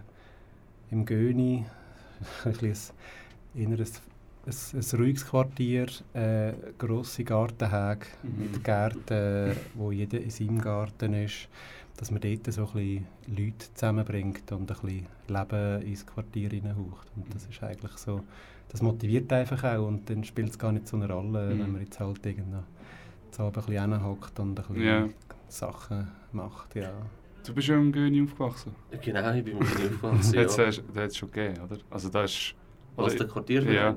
im Göni, ein, ein, ein, ein ruhiges Quartier, äh, grosse Gartenhäge mhm. mit Gärten, wo jeder in seinem Garten ist, dass man dort so ein bisschen Leute zusammenbringt und ein bisschen Leben ins Quartier hineinhaucht. Und das ist eigentlich so, das motiviert einfach auch und dann spielt es gar nicht so eine Rolle, mhm. wenn man jetzt halt irgendwo zu ein bisschen hinhockt und ein bisschen yeah. Sachen macht, ja. Du bist ja im Göni aufgewachsen? Genau, ich bin im Göni aufgewachsen, ja. Das hat es schon gegeben, oder? Also das ist... Was, der Quartierverein? Ja.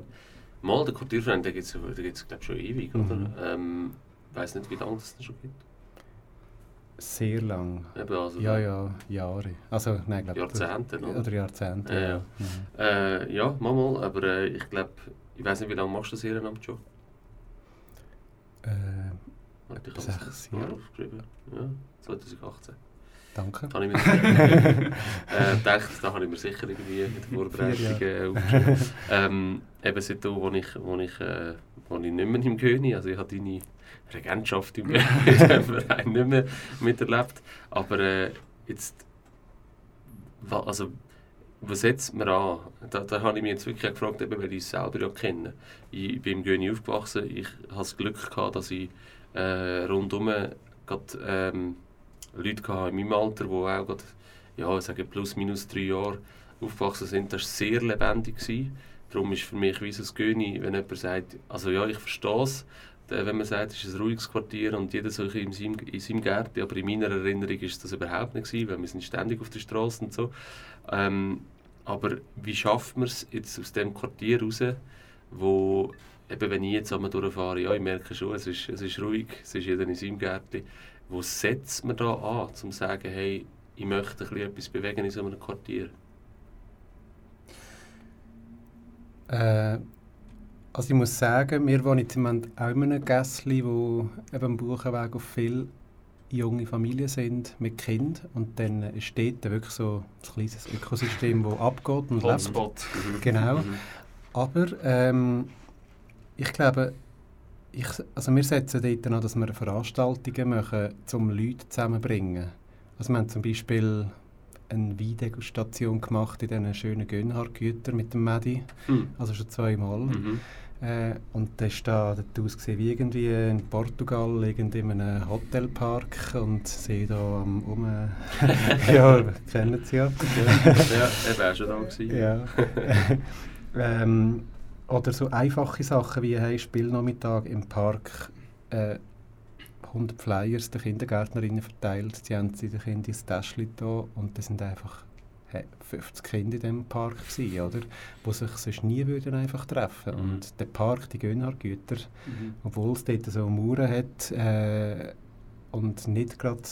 Mal, der Quartierverein, den gibt es glaube ich schon ewig, mhm. oder? Ähm, ich weiß nicht, wie lange es den schon gibt. Sehr lang. Eben also ja, ja, Jahre. Also, nein, glaub, Jahrzehnte, oder? Oder Jahrzehnte, ja. Ja, mhm. äh, ja mal, aber äh, ich glaube, ich weiß nicht, wie lange machst du das Ehrenamt schon? Äh, ich sechs Jahre. aufgeschrieben. Ja, 2018. Danke. Da habe ich mir äh, gedacht, da habe ich mir sicher irgendwie in der Vorbereitung äh, aufgeschrieben. ähm, eben seitdem, wo ich, wo ich, äh, wo ich nicht mehr im König, also ich habe deine Regentschaft im Verein nicht mehr miterlebt, aber äh, jetzt, also was setzt man an? Da, da habe ich mich jetzt wirklich gefragt, eben, weil ich es selber ja kenne. Ich bin im Göni aufgewachsen, ich hatte das Glück, gehabt, dass ich äh, rundum grad, ähm, Leute hatte in meinem Alter, die auch grad, ja, ich sage plus minus drei Jahre aufgewachsen sind. Das war sehr lebendig. Gewesen. Darum ist für mich wie so ein Göni, wenn jemand sagt, also ja, ich verstehe es, wenn man sagt, es ist ein ruhiges Quartier und jeder so in seinem, in seinem Gärtchen, aber in meiner Erinnerung ist das überhaupt nicht gewesen, weil wir sind ständig auf der Straße und so. Ähm, aber wie schafft man es jetzt aus dem Quartier raus, wo eben wenn ich jetzt einmal durchfahre, ja, ich merke schon, es ist, es ist ruhig, es ist jeder in seinem Gärtchen. Wo setzt man da an, um zu sagen, hey, ich möchte ein etwas bewegen in so einem Quartier? Äh, also ich muss sagen, wir wohnen jetzt im Moment auch in einem Gässli, wo eben am Buchenweg auf viele junge Familien sind mit Kind und dann steht da wirklich so ein kleines Ökosystem, das abgeht und Hotspot. lebt. Mhm. Genau. Mhm. Aber ähm, ich glaube, ich, also wir setzen dort an, dass wir Veranstaltungen machen, um Leute zusammenzubringen. Also wir haben zum Beispiel eine Weindegustation gemacht in diesen schönen Gönnhardt-Gütern mit dem Medi. Mhm. Also schon zweimal. Mhm. Äh, und das war da dort ausgesehen wie irgendwie in Portugal, irgendwie in einem Hotelpark und sie da am um ja, kennen sie ja. ja, er war schon da gewesen. Ja. ähm, oder so einfache Sachen wie hey, Spielnachmittag im Park. Äh, 100 Flyers den Kindergärtnerinnen verteilt. Sie haben sie den Kindern ins Täschchen da und das sind einfach 50 Kinder in diesem Park gewesen, oder? Die sich sonst nie würden einfach treffen mhm. Und der Park, die Gönnhardt-Güter, mhm. obwohl es dort so Mauern hat äh, und nicht gerade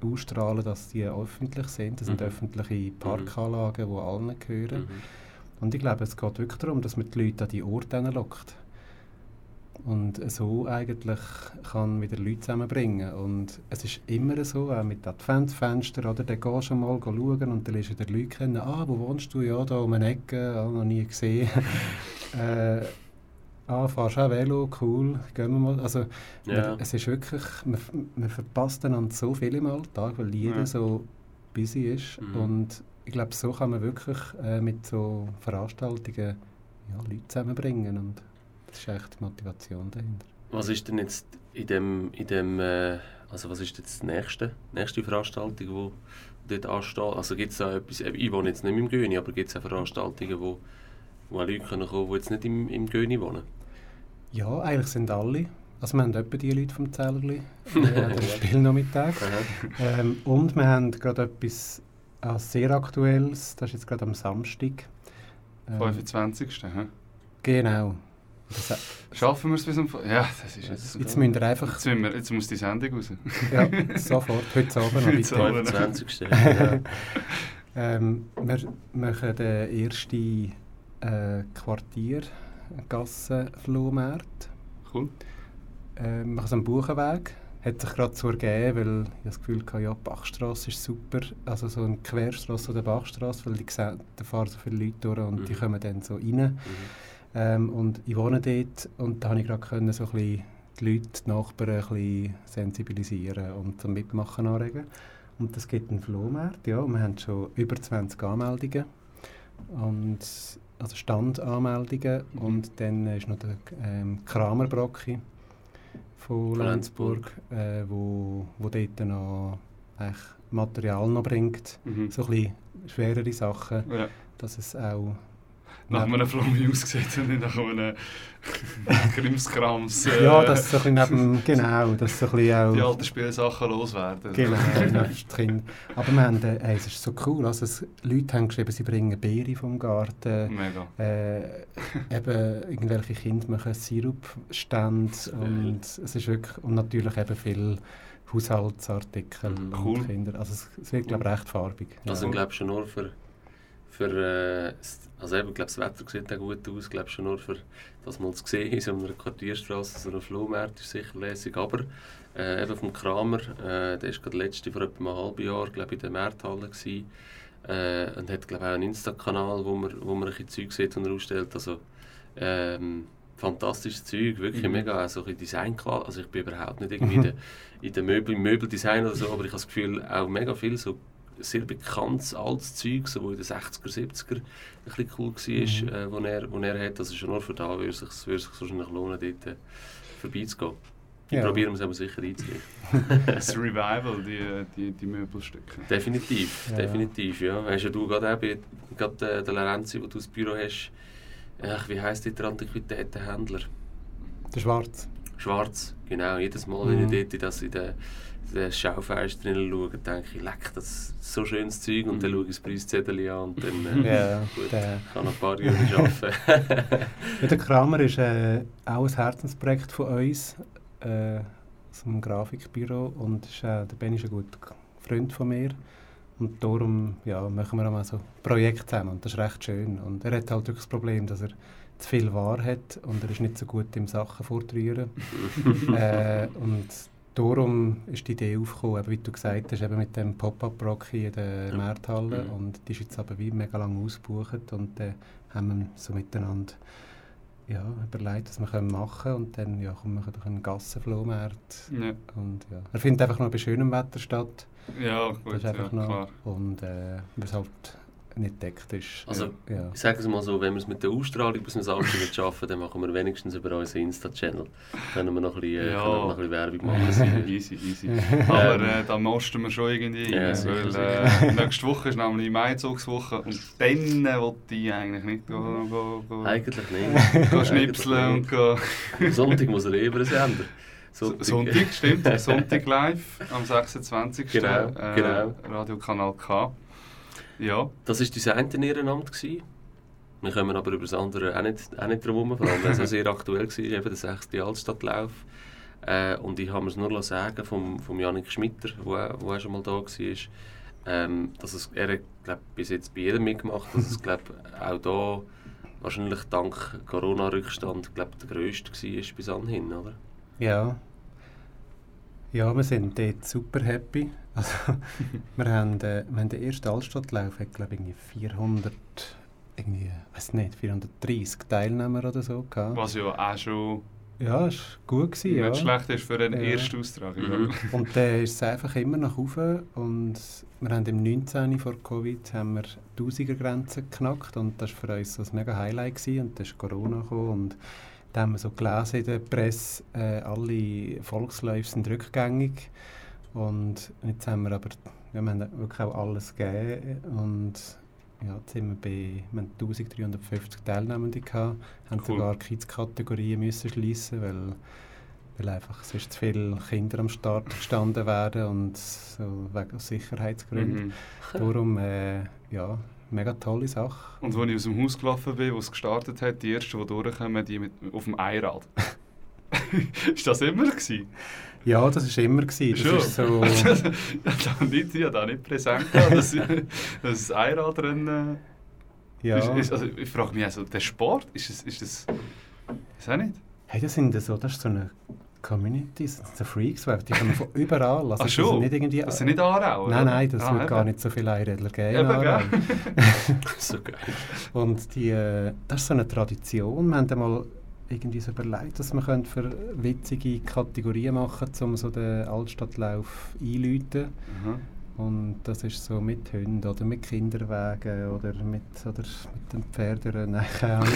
ausstrahlen, dass die öffentlich sind. Das sind mhm. öffentliche mhm. Parkanlagen, die allen gehören. Mhm. Und ich glaube, es geht wirklich darum, dass man die Leute an die Orte lockt und so eigentlich kann wieder Leute zusammenbringen. Und es ist immer so, auch mit Adventsfenstern, oder? Dann gehst du mal schauen und dann lernst du die Leute kennen. Ah, wo wohnst du? Ja, da um eine Ecke, ah, noch nie gesehen. äh, ah, fahrst auch Velo, cool, gehen wir mal. Also, ja. man, es ist wirklich, man, man verpasst dann so viel im Alltag, weil jeder ja. so busy ist. Mhm. Und ich glaube, so kann man wirklich äh, mit so Veranstaltungen ja, Leute zusammenbringen. Und das ist echt die Motivation dahinter. Was ist denn jetzt in dem, in dem äh, also was ist jetzt die nächste, nächste Veranstaltung, wo dort ansteht? Also gibt es da etwas, ich wohne jetzt nicht im Göni, aber gibt es auch Veranstaltungen, wo, wo Leute kommen können, die jetzt nicht im, im Göni wohnen? Ja, eigentlich sind alle. Also wir haben etwa die Leute vom Zellerli an den Spielnachmittag. ähm, und wir haben gerade etwas äh, sehr Aktuelles, das ist jetzt gerade am Samstag. Ähm, 25. He? Genau. Das, Schaffen wir es bis zum... Ja, das ist jetzt... Jetzt müssen wir einfach... Jetzt, wir, jetzt muss die Sendung raus. ja, sofort. Heute Abend noch. Heute 25. ja. ähm, wir machen den ersten äh, Quartier Gassenflohmarkt. Cool. Äh, wir machen es am Buchenweg. Hat sich gerade so ergeben, weil ich das Gefühl hatte, ja, die Bachstrasse ist super. Also so eine Querstrasse oder Bachstrasse, weil die, da fahren so viele Leute durch und mhm. die kommen dann so rein. Mhm. Ähm, und ich wohne dort und da konnte ich gerade so ein bisschen die Leute, die Nachbarn ein bisschen sensibilisieren und zum Mitmachen anregen. Und das gibt einen Flohmarkt, ja. Wir haben schon über 20 Anmeldungen. Und, also Standanmeldungen. Mhm. Und dann ist noch der ähm, Kramerbrocki von Lenzburg, äh, wo, wo dort noch Material noch bringt. Mhm. So ein bisschen schwerere Sachen, ja. dass es auch nach einem Flummi aussieht und nicht nach einem Krimskrams. Äh, ja, das so ein neben, genau, das so ein auch... Die alten Spielsachen loswerden. Genau, Kind. Aber wir haben, äh, es ist so cool, also es, Leute haben geschrieben, sie bringen Beere vom Garten. Mega. Äh, eben irgendwelche Kinder machen Sirupstände und es ist wirklich, und natürlich eben viel Haushaltsartikel mhm. cool. Kinder. Also es, es wird, glaube ich, recht farbig. Also ja. glaube schon nur für für, äh, also eben, ich glaube, das Wetter sieht auch gut aus, glaube schon nur für das mal zu sehen in so einer Quartierstraße, so einer Flohmarkt ist sicher lässig, aber äh, eben vom Kramer, äh, der war gerade letzte vor etwa einem halben Jahr, glaube in der Märthalle gewesen, äh, und hat glaube auch einen Insta-Kanal, wo man, wo man ein bisschen Zeug sieht und ausstellt, also ähm, fantastisches Zeug, wirklich mhm. mega, also ein Design also ich bin überhaupt nicht irgendwie in der, in der Möbel, im Möbeldesign oder so, aber ich habe das Gefühl, auch mega viel so sehr bekanntes altes Zeug, so, in den 60er, 70er ein bisschen cool war, mhm. äh, wo, er, wo er hat. Also schon nur für da würde es sich, würde sich wahrscheinlich lohnen, dort äh, vorbeizugehen. Ich ja. probieren es aber sicher einzulegen. das Revival, die, die, die Möbelstücke. Definitiv, ja. definitiv, ja. Hast ja du gerade bei gerade, äh, der Lorenzi, wo du das Büro hast, ach, wie heisst der Antiquitätenhändler? Der Schwarz. Schwarz, genau. Jedes Mal, mhm. wenn ich dort in, das, in der das Schaufenster schaue, denke ich, leck, das ist so schönes Zeug. Und dann mhm. schaue ich das Preiszettel an und dann äh, ja, gut, der, kann noch ein paar Jahre arbeiten. ja, der Kramer ist äh, auch ein Herzensprojekt von uns, äh, aus dem Grafikbüro. Und ist, äh, der Ben ist ein guter Freund von mir. Und darum ja, machen wir auch mal so Projekte zusammen. Und das ist recht schön. Und er hat halt wirklich das Problem, dass er zu viel Wahr hat und er ist nicht so gut im Sachen vortrühren. äh, und darum ist die Idee aufgekommen, wie du gesagt hast, eben mit dem Pop-Up-Rock in der ja. Märthalle. Mhm. Und die ist jetzt aber wie mega lange ausgebucht. Und dann äh, haben wir so miteinander ja, überlegt, was wir machen können. Und dann ja, kommen wir durch einen Gassenflohmarkt. Ja. Und, ja. Er findet einfach noch bei schönem Wetter statt. Ja, gut, das ist einfach ja, noch, klar. Und äh, was halt nicht deckt ist. Also, ja. ich sage es mal so, wenn wir es mit der Ausstrahlung bis ins Alter nicht schaffen, dann machen wir wenigstens über unseren Insta-Channel. Können wir noch ein bisschen, äh, ja. noch ein bisschen Werbung machen. easy, easy. Aber äh, da mosten wir schon irgendwie ja, weil äh, nächste Woche ist nämlich Maizugswoche und dann äh, wollte ich eigentlich nicht go, go, go, Eigentlich nicht. Go schnipseln und go... Sonntag muss er eh über Sender. Sonntag. Sonntag, stimmt. Sonntag live am 26. Genau, äh, genau. Radiokanal K. Ja. Das war dein eine Ehrenamt. Gewesen. Wir kommen aber über das andere auch nicht, auch nicht drum herum, vor allem weil es sehr aktuell war, eben der 6. Altstadtlauf. Äh, und ich habe mir es nur sagen vom, vom Janik Schmitter, der auch schon mal da war, ähm, dass es, er glaub, bis jetzt bei jedem mitgemacht dass es glaub, auch da wahrscheinlich dank Corona-Rückstand der grösste war bis anhin, oder? Ja. Ja, wir sind dort super happy. Also, wir, haben, äh, wir haben den ersten Altstadtlauf, hat, glaube ich, 400, irgendwie, weiß nicht, 430 Teilnehmer oder so gehabt. Was ja auch schon ja, es war gut. Gewesen, nicht ja. schlecht ist für eine ja. erste Austragung. Mhm. Und dann ist es einfach immer nach oben und wir haben im 19. vor Covid haben wir die 1000er Grenze geknackt und das war für uns so ein mega Highlight gewesen. und dann ist Corona gekommen und da haben wir so gelesen in der Presse, äh, alle Volksläufe sind rückgängig. Und jetzt haben wir aber ja, wir haben wirklich auch alles gegeben. Und ja, jetzt sind wir bei wir haben 1350 Teilnehmende gehabt, haben Cool. sogar Kids-Kategorien müssen schließen, weil, weil einfach sonst zu viele Kinder am Start gestanden werden und so wegen aus Sicherheitsgründen. Mhm. Darum, äh, ja, mega tolle Sache. Und als ich aus dem Haus gelaufen bin, wo es gestartet hat, die ersten, die durchkommen, die mit, auf dem Einrad. ist das immer gewesen? Ja, das war immer. Gewesen. Das ist so, ja, da nicht, ich habe da nicht präsent gehabt, dass, dass das Einradrennen... ja. Ist, ist, also ich frage mich, also, der Sport, ist das... Ist das weiß auch nicht. Hey, das sind so, das ist so eine Community, das sind so Freaks, die kommen von überall. Also Ach das schon? sind nicht irgendwie, Das sind nicht Aarau, Nein, oder? nein, das Ah, wird eben. gar nicht so viele Einrädler geben. Eben, Aarau. so geil. Und die, äh, das ist so eine Tradition. Wir haben einmal irgendwie so überlegt, dass können für witzige Kategorien machen können, um so den Altstadtlauf einzuläuten. Mhm. Und das ist so mit Hunden oder mit Kinderwagen oder mit, oder mit den Pferden. Nein, keine Ahnung.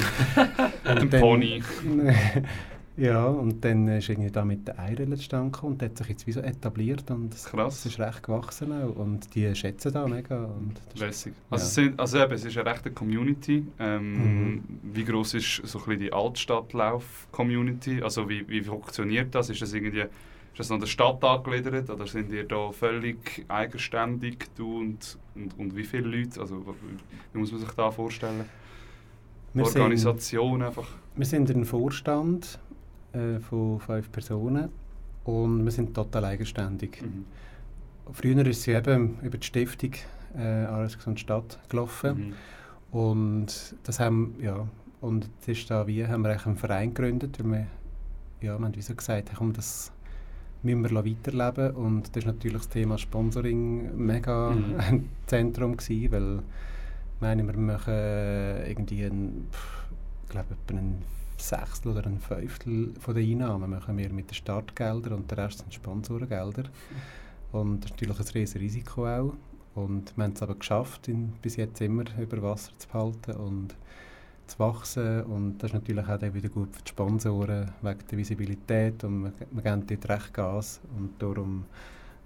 Mit dem Pony. ja, und dann ist irgendwie da mit den Eiern zustande gekommen und hat sich jetzt wie so etabliert und es Krass. es ist recht gewachsen auch. Und die schätzen da mega. Und das Lässig. Also, Ja. es, sind, also eben, es ist eine rechte Community. Ähm, Mhm. Wie groß ist so ein bisschen die Altstadtlauf-Community? Also wie, wie funktioniert das? Ist das irgendwie ist das an der Stadt angegliedert oder sind ihr da völlig eigenständig, du und, und, und wie viele Leute? Also wie muss man sich da vorstellen? wir, sind, Organisation einfach. wir sind ein Vorstand äh, von fünf Personen und wir sind total eigenständig. Mhm. Früher ist sie eben über die Stiftung äh, Aargau und Stadt gelaufen. Mhm. Und das haben, ja, und jetzt ist da wie, haben wir einen Verein gegründet, weil wir, ja, wir haben wie so gesagt, komm, das müssen wir weiterleben und das ist natürlich das Thema Sponsoring mega Mhm. ein Zentrum gewesen, weil ich meine, wir machen irgendwie ein, pff, ich glaube, etwa ein Sechstel oder ein Fünftel von den Einnahmen machen wir mit den Startgeldern und der Rest sind Sponsorengelder. Und das ist natürlich ein riesiges Risiko auch. Und wir haben es aber geschafft, ihn bis jetzt immer über Wasser zu behalten und zu wachsen. Und das ist natürlich auch wieder gut für die Sponsoren wegen der Visibilität. Und wir, wir geben dort recht Gas. Und darum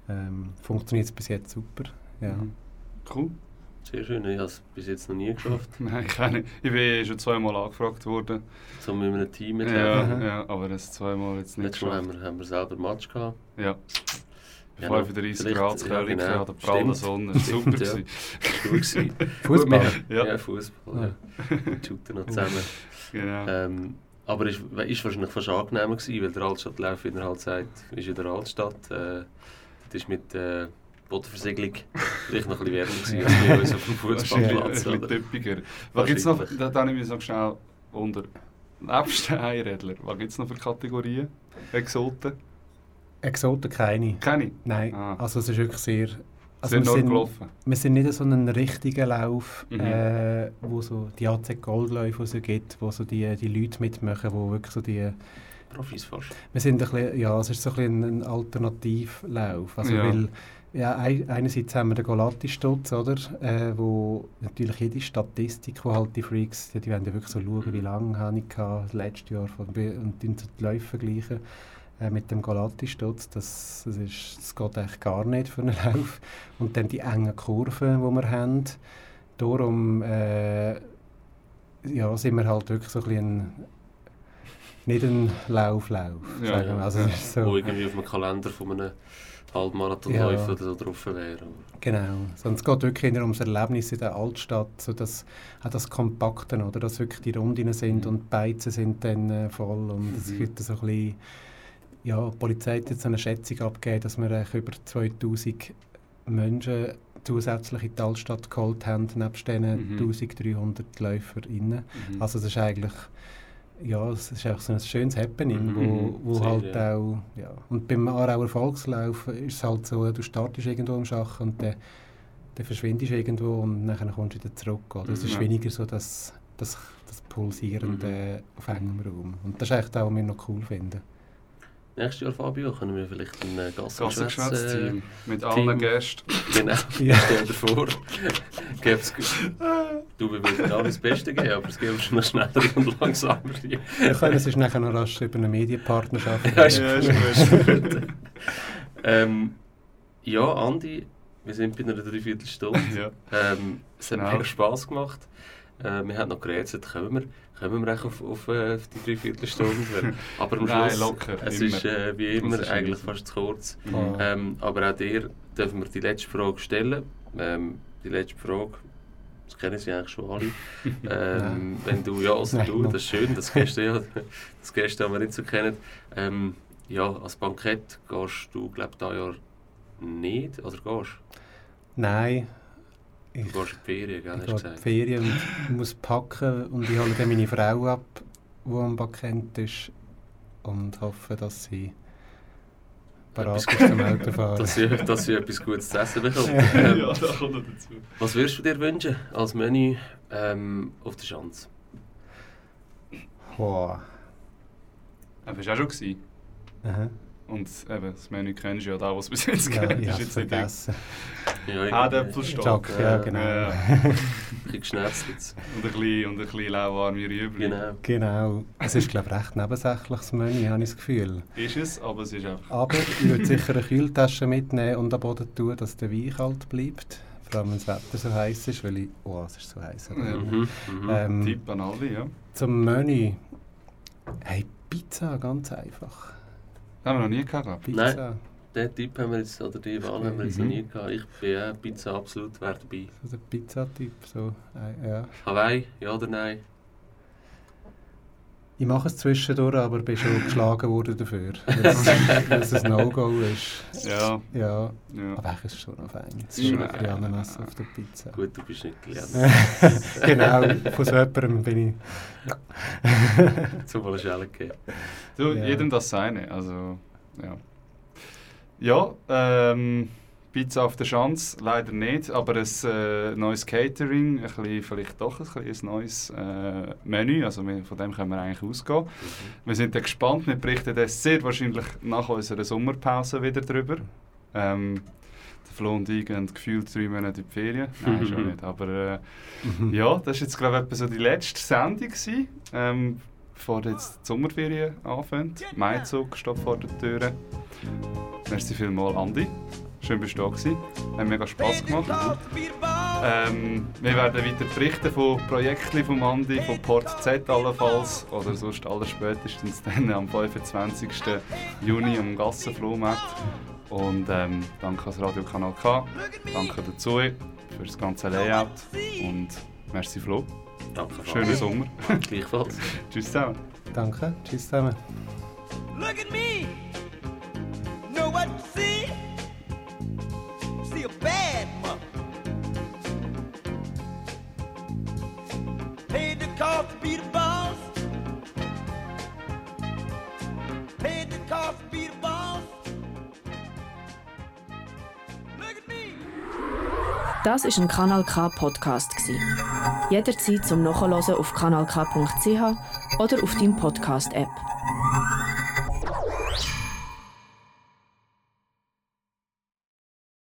ähm, funktioniert es bis jetzt super. Ja. Mhm. Cool. Sehr schön, ich habe es bis jetzt noch nie geschafft, Nein, ich, auch nicht. ich bin schon zweimal angefragt worden. so mit einem Team Ja, mitlaufen. Mhm. ja, aber das zweimal jetzt nicht Letztes Mal haben wir, haben wir selber einen Match gehabt. Ja. Ja, 35 vielleicht- Grad ja, Kälte, genau. an der prallen. Sonne. Super. Ja. gewesen. Fußball. Ja, Ja, Fußball. Ja. Wir shooten noch zusammen. genau. Ähm, aber es war wahrscheinlich fast angenehmer, gewesen, weil der Altstadtlauf, wie er halt sagt, ist in der Altstadt. Äh, das ist mit äh, Bodenversiegelung vielleicht noch ein bisschen wärmer gewesen, als bei uns auf dem Fußballplatz. ein bisschen typischer. Was gibt's noch, da, da nehme ich noch schnell unter. Nebst den Einrädler, was gibt es noch für Kategorien? Exoten? Exoten keine. Keine? Nein, Ah. also es ist wirklich sehr... Also sind wir sind, gelaufen? wir sind nicht so ein richtiger Lauf, Mhm. äh, wo so die AC Goldläufe die es gibt, wo so die, die Leute mitmachen, wo wirklich so die... Profis fast. Wir sind ein bisschen, ja, es ist so ein, bisschen ein Alternativlauf. Also Ja. weil, ja, ein, einerseits haben wir den Golatti-Stutz, oder? Äh, wo natürlich jede Statistik, wo halt die Freaks, die, die wollen ja wirklich so schauen, wie lange habe ich gehabt, letztes Jahr von, und die Läufe vergleichen äh, mit dem Golatti-Stutz. Das, das, ist, das geht eigentlich gar nicht für einen Lauf. Und dann die engen Kurven, die wir haben. Darum äh, ja, sind wir halt wirklich so ein bisschen nicht ein Lauflauf. Ja, sagen wir. ja, Also ja. ist Wo so, irgendwie auf einem Kalender von einem Halbmarathonläufer Ja. oder so drauf wäre. genau. Es geht wirklich eher ums Erlebnis in der Altstadt, so dass auch das Kompakte, oder? Dass wirklich die Runden sind Mhm. und die Beizen sind dann äh, voll und es Mhm. gibt so ein bisschen, ja, die Polizei hat jetzt eine Schätzung abgegeben, dass wir über 2000 Menschen zusätzlich in die Altstadt geholt haben, nebst diesen Mhm. 1300 LäuferInnen. Mhm. Also es ist eigentlich ja, es ist einfach so ein schönes Happening, Mhm, wo, wo sehr, halt ja. auch, ja. Und beim Aarauer Volkslauf ist es halt so, du startest irgendwo am Schach und dann, dann verschwindest du irgendwo und dann kommst du wieder zurück. Oder? Es ist Mhm. weniger so das, das, das Pulsierende auf engem Raum. Und das ist echt auch, was wir noch cool finden. Nächstes Jahr, Fabio, können wir vielleicht ein äh, Gassengeschwätz... Äh, Gassengeschwätz-Team mit allen. Gästen. genau, Ja. stell dir vor. Gäbe es Du, wir würden alles das Beste geben, aber es geht schon schneller und langsamer. Wir können es nachher noch rasch über eine Medienpartnerschaft Ja, ist Ja, gut. ähm, ja, Andi, wir sind bei einer Dreiviertelstunde. Ja. Ähm, es hat Genau. mega Spass gemacht. Äh, wir haben noch gerätselt, kommen wir, kommen wir auf, auf, äh, auf die Dreiviertelstunde? Aber am Nein, Schluss, locker, es immer. ist äh, wie immer ist eigentlich immer fast zu kurz. Mhm. Ähm, aber auch dir dürfen wir die letzte Frage stellen. Ähm, die letzte Frage, das kennen sie eigentlich schon alle. Ähm, wenn du, ja, also du, das ist schön, das Gäste, ja, das Gäste haben wir nicht so kennen. Ähm, ja, als Bankett gehst du, glaube ich, Jahr nicht, oder gehst Nein, du? ich Du gehst in die Ferien, gell, Ich hast gesagt. Ferien und muss packen und ich hole dann meine Frau ab, die am Bakent ist und hoffe, dass sie parat ist zum Autofahren. Dass sie, dass sie etwas Gutes zu essen bekommt. Ja. Ähm, ja, da kommt noch dazu. Was würdest du dir wünschen als Menü ähm, auf der Schanze? Wow. Aber bist du auch schon gewesen? Aha. Und eben, das Menü kennst du ja da, was bis jetzt Ja, kennt. ich ist jetzt nicht vergessen. Ja, Ah. Jack, ja, Ja, genau. ja. ein bisschen geschnetzelt. Und ein bisschen, und ein bisschen lauwarme Rüebli. Genau. Genau. Es ist, glaube ich, recht nebensächliches Menü, habe ich das Gefühl. Ist es, aber es ist einfach... Aber ich würde sicher eine Kühltasche mitnehmen und am Boden tun, dass der Wein kalt bleibt. Vor allem, wenn das Wetter so heiß ist, weil ich... Oh, es ist so heiß. Ja. Mhm, mhm. Ähm, Tipp an alle, ja. Zum Menü. Hey, Pizza, ganz einfach. Das haben wir noch nie gehabt. Pizza. Den Tipp haben wir jetzt, oder die Wahl haben wir jetzt noch Mhm. nie gehabt. Ich bin ja Pizza absolut wer dabei. So der Pizzatyp. So, äh, ja. Hawaii, ja oder nein? Ich mache es zwischendurch, aber bin schon geschlagen worden dafür. Weil es- ein No-Go ist. Ja, Ja, ja. aber eigentlich ist es schon noch fein. Es Ja. ist schon ein bisschen Ananas auf der Pizza. Gut, du bist nicht gelernt. genau, von so jemandem bin ich. Zum Schelle gegeben. Du, Ja. jedem das seine, also, ja. Ja, ähm, Pizza auf der Schanze, leider nicht, aber ein äh, neues Catering, ein bisschen, vielleicht doch ein, bisschen ein neues äh, Menü, also wir, von dem können wir eigentlich ausgehen. Wir sind dann gespannt, wir berichten dann sehr wahrscheinlich nach unserer Sommerpause wieder darüber. Ähm, der Flo und ich gehen gefühlt drei Monate in die Ferien. Nein, schon nicht. Aber äh, ja, das war jetzt glaube ich so die letzte Sendung, gewesen, ähm, bevor jetzt die Sommerferien anfängt. Maizug steht vor der Tür. Merci vielmals, Andi. Schön bist du da gewesen. Hat mega Spass gemacht. Ähm, wir werden weiter berichten von Projekten von Andi, von Port Z allenfalls oder sonst aller spätestens dann am 25. Juni am Gassenflohmarkt. Und ähm, danke ans Radiokanal K, danke dazu für das ganze Layout und merci Flo. Danke. Schönen Sommer. Gleichfalls. Tschüss zusammen. Danke, tschüss zusammen. Look at me. Know what you see? A bad mother. Paid the cost to be the boss. Paid the cost to be the boss. Look at me. Das ist ein Kanal K Podcast. Jederzeit zum Nachhören auf kanalk.ch oder auf deinem Podcast App.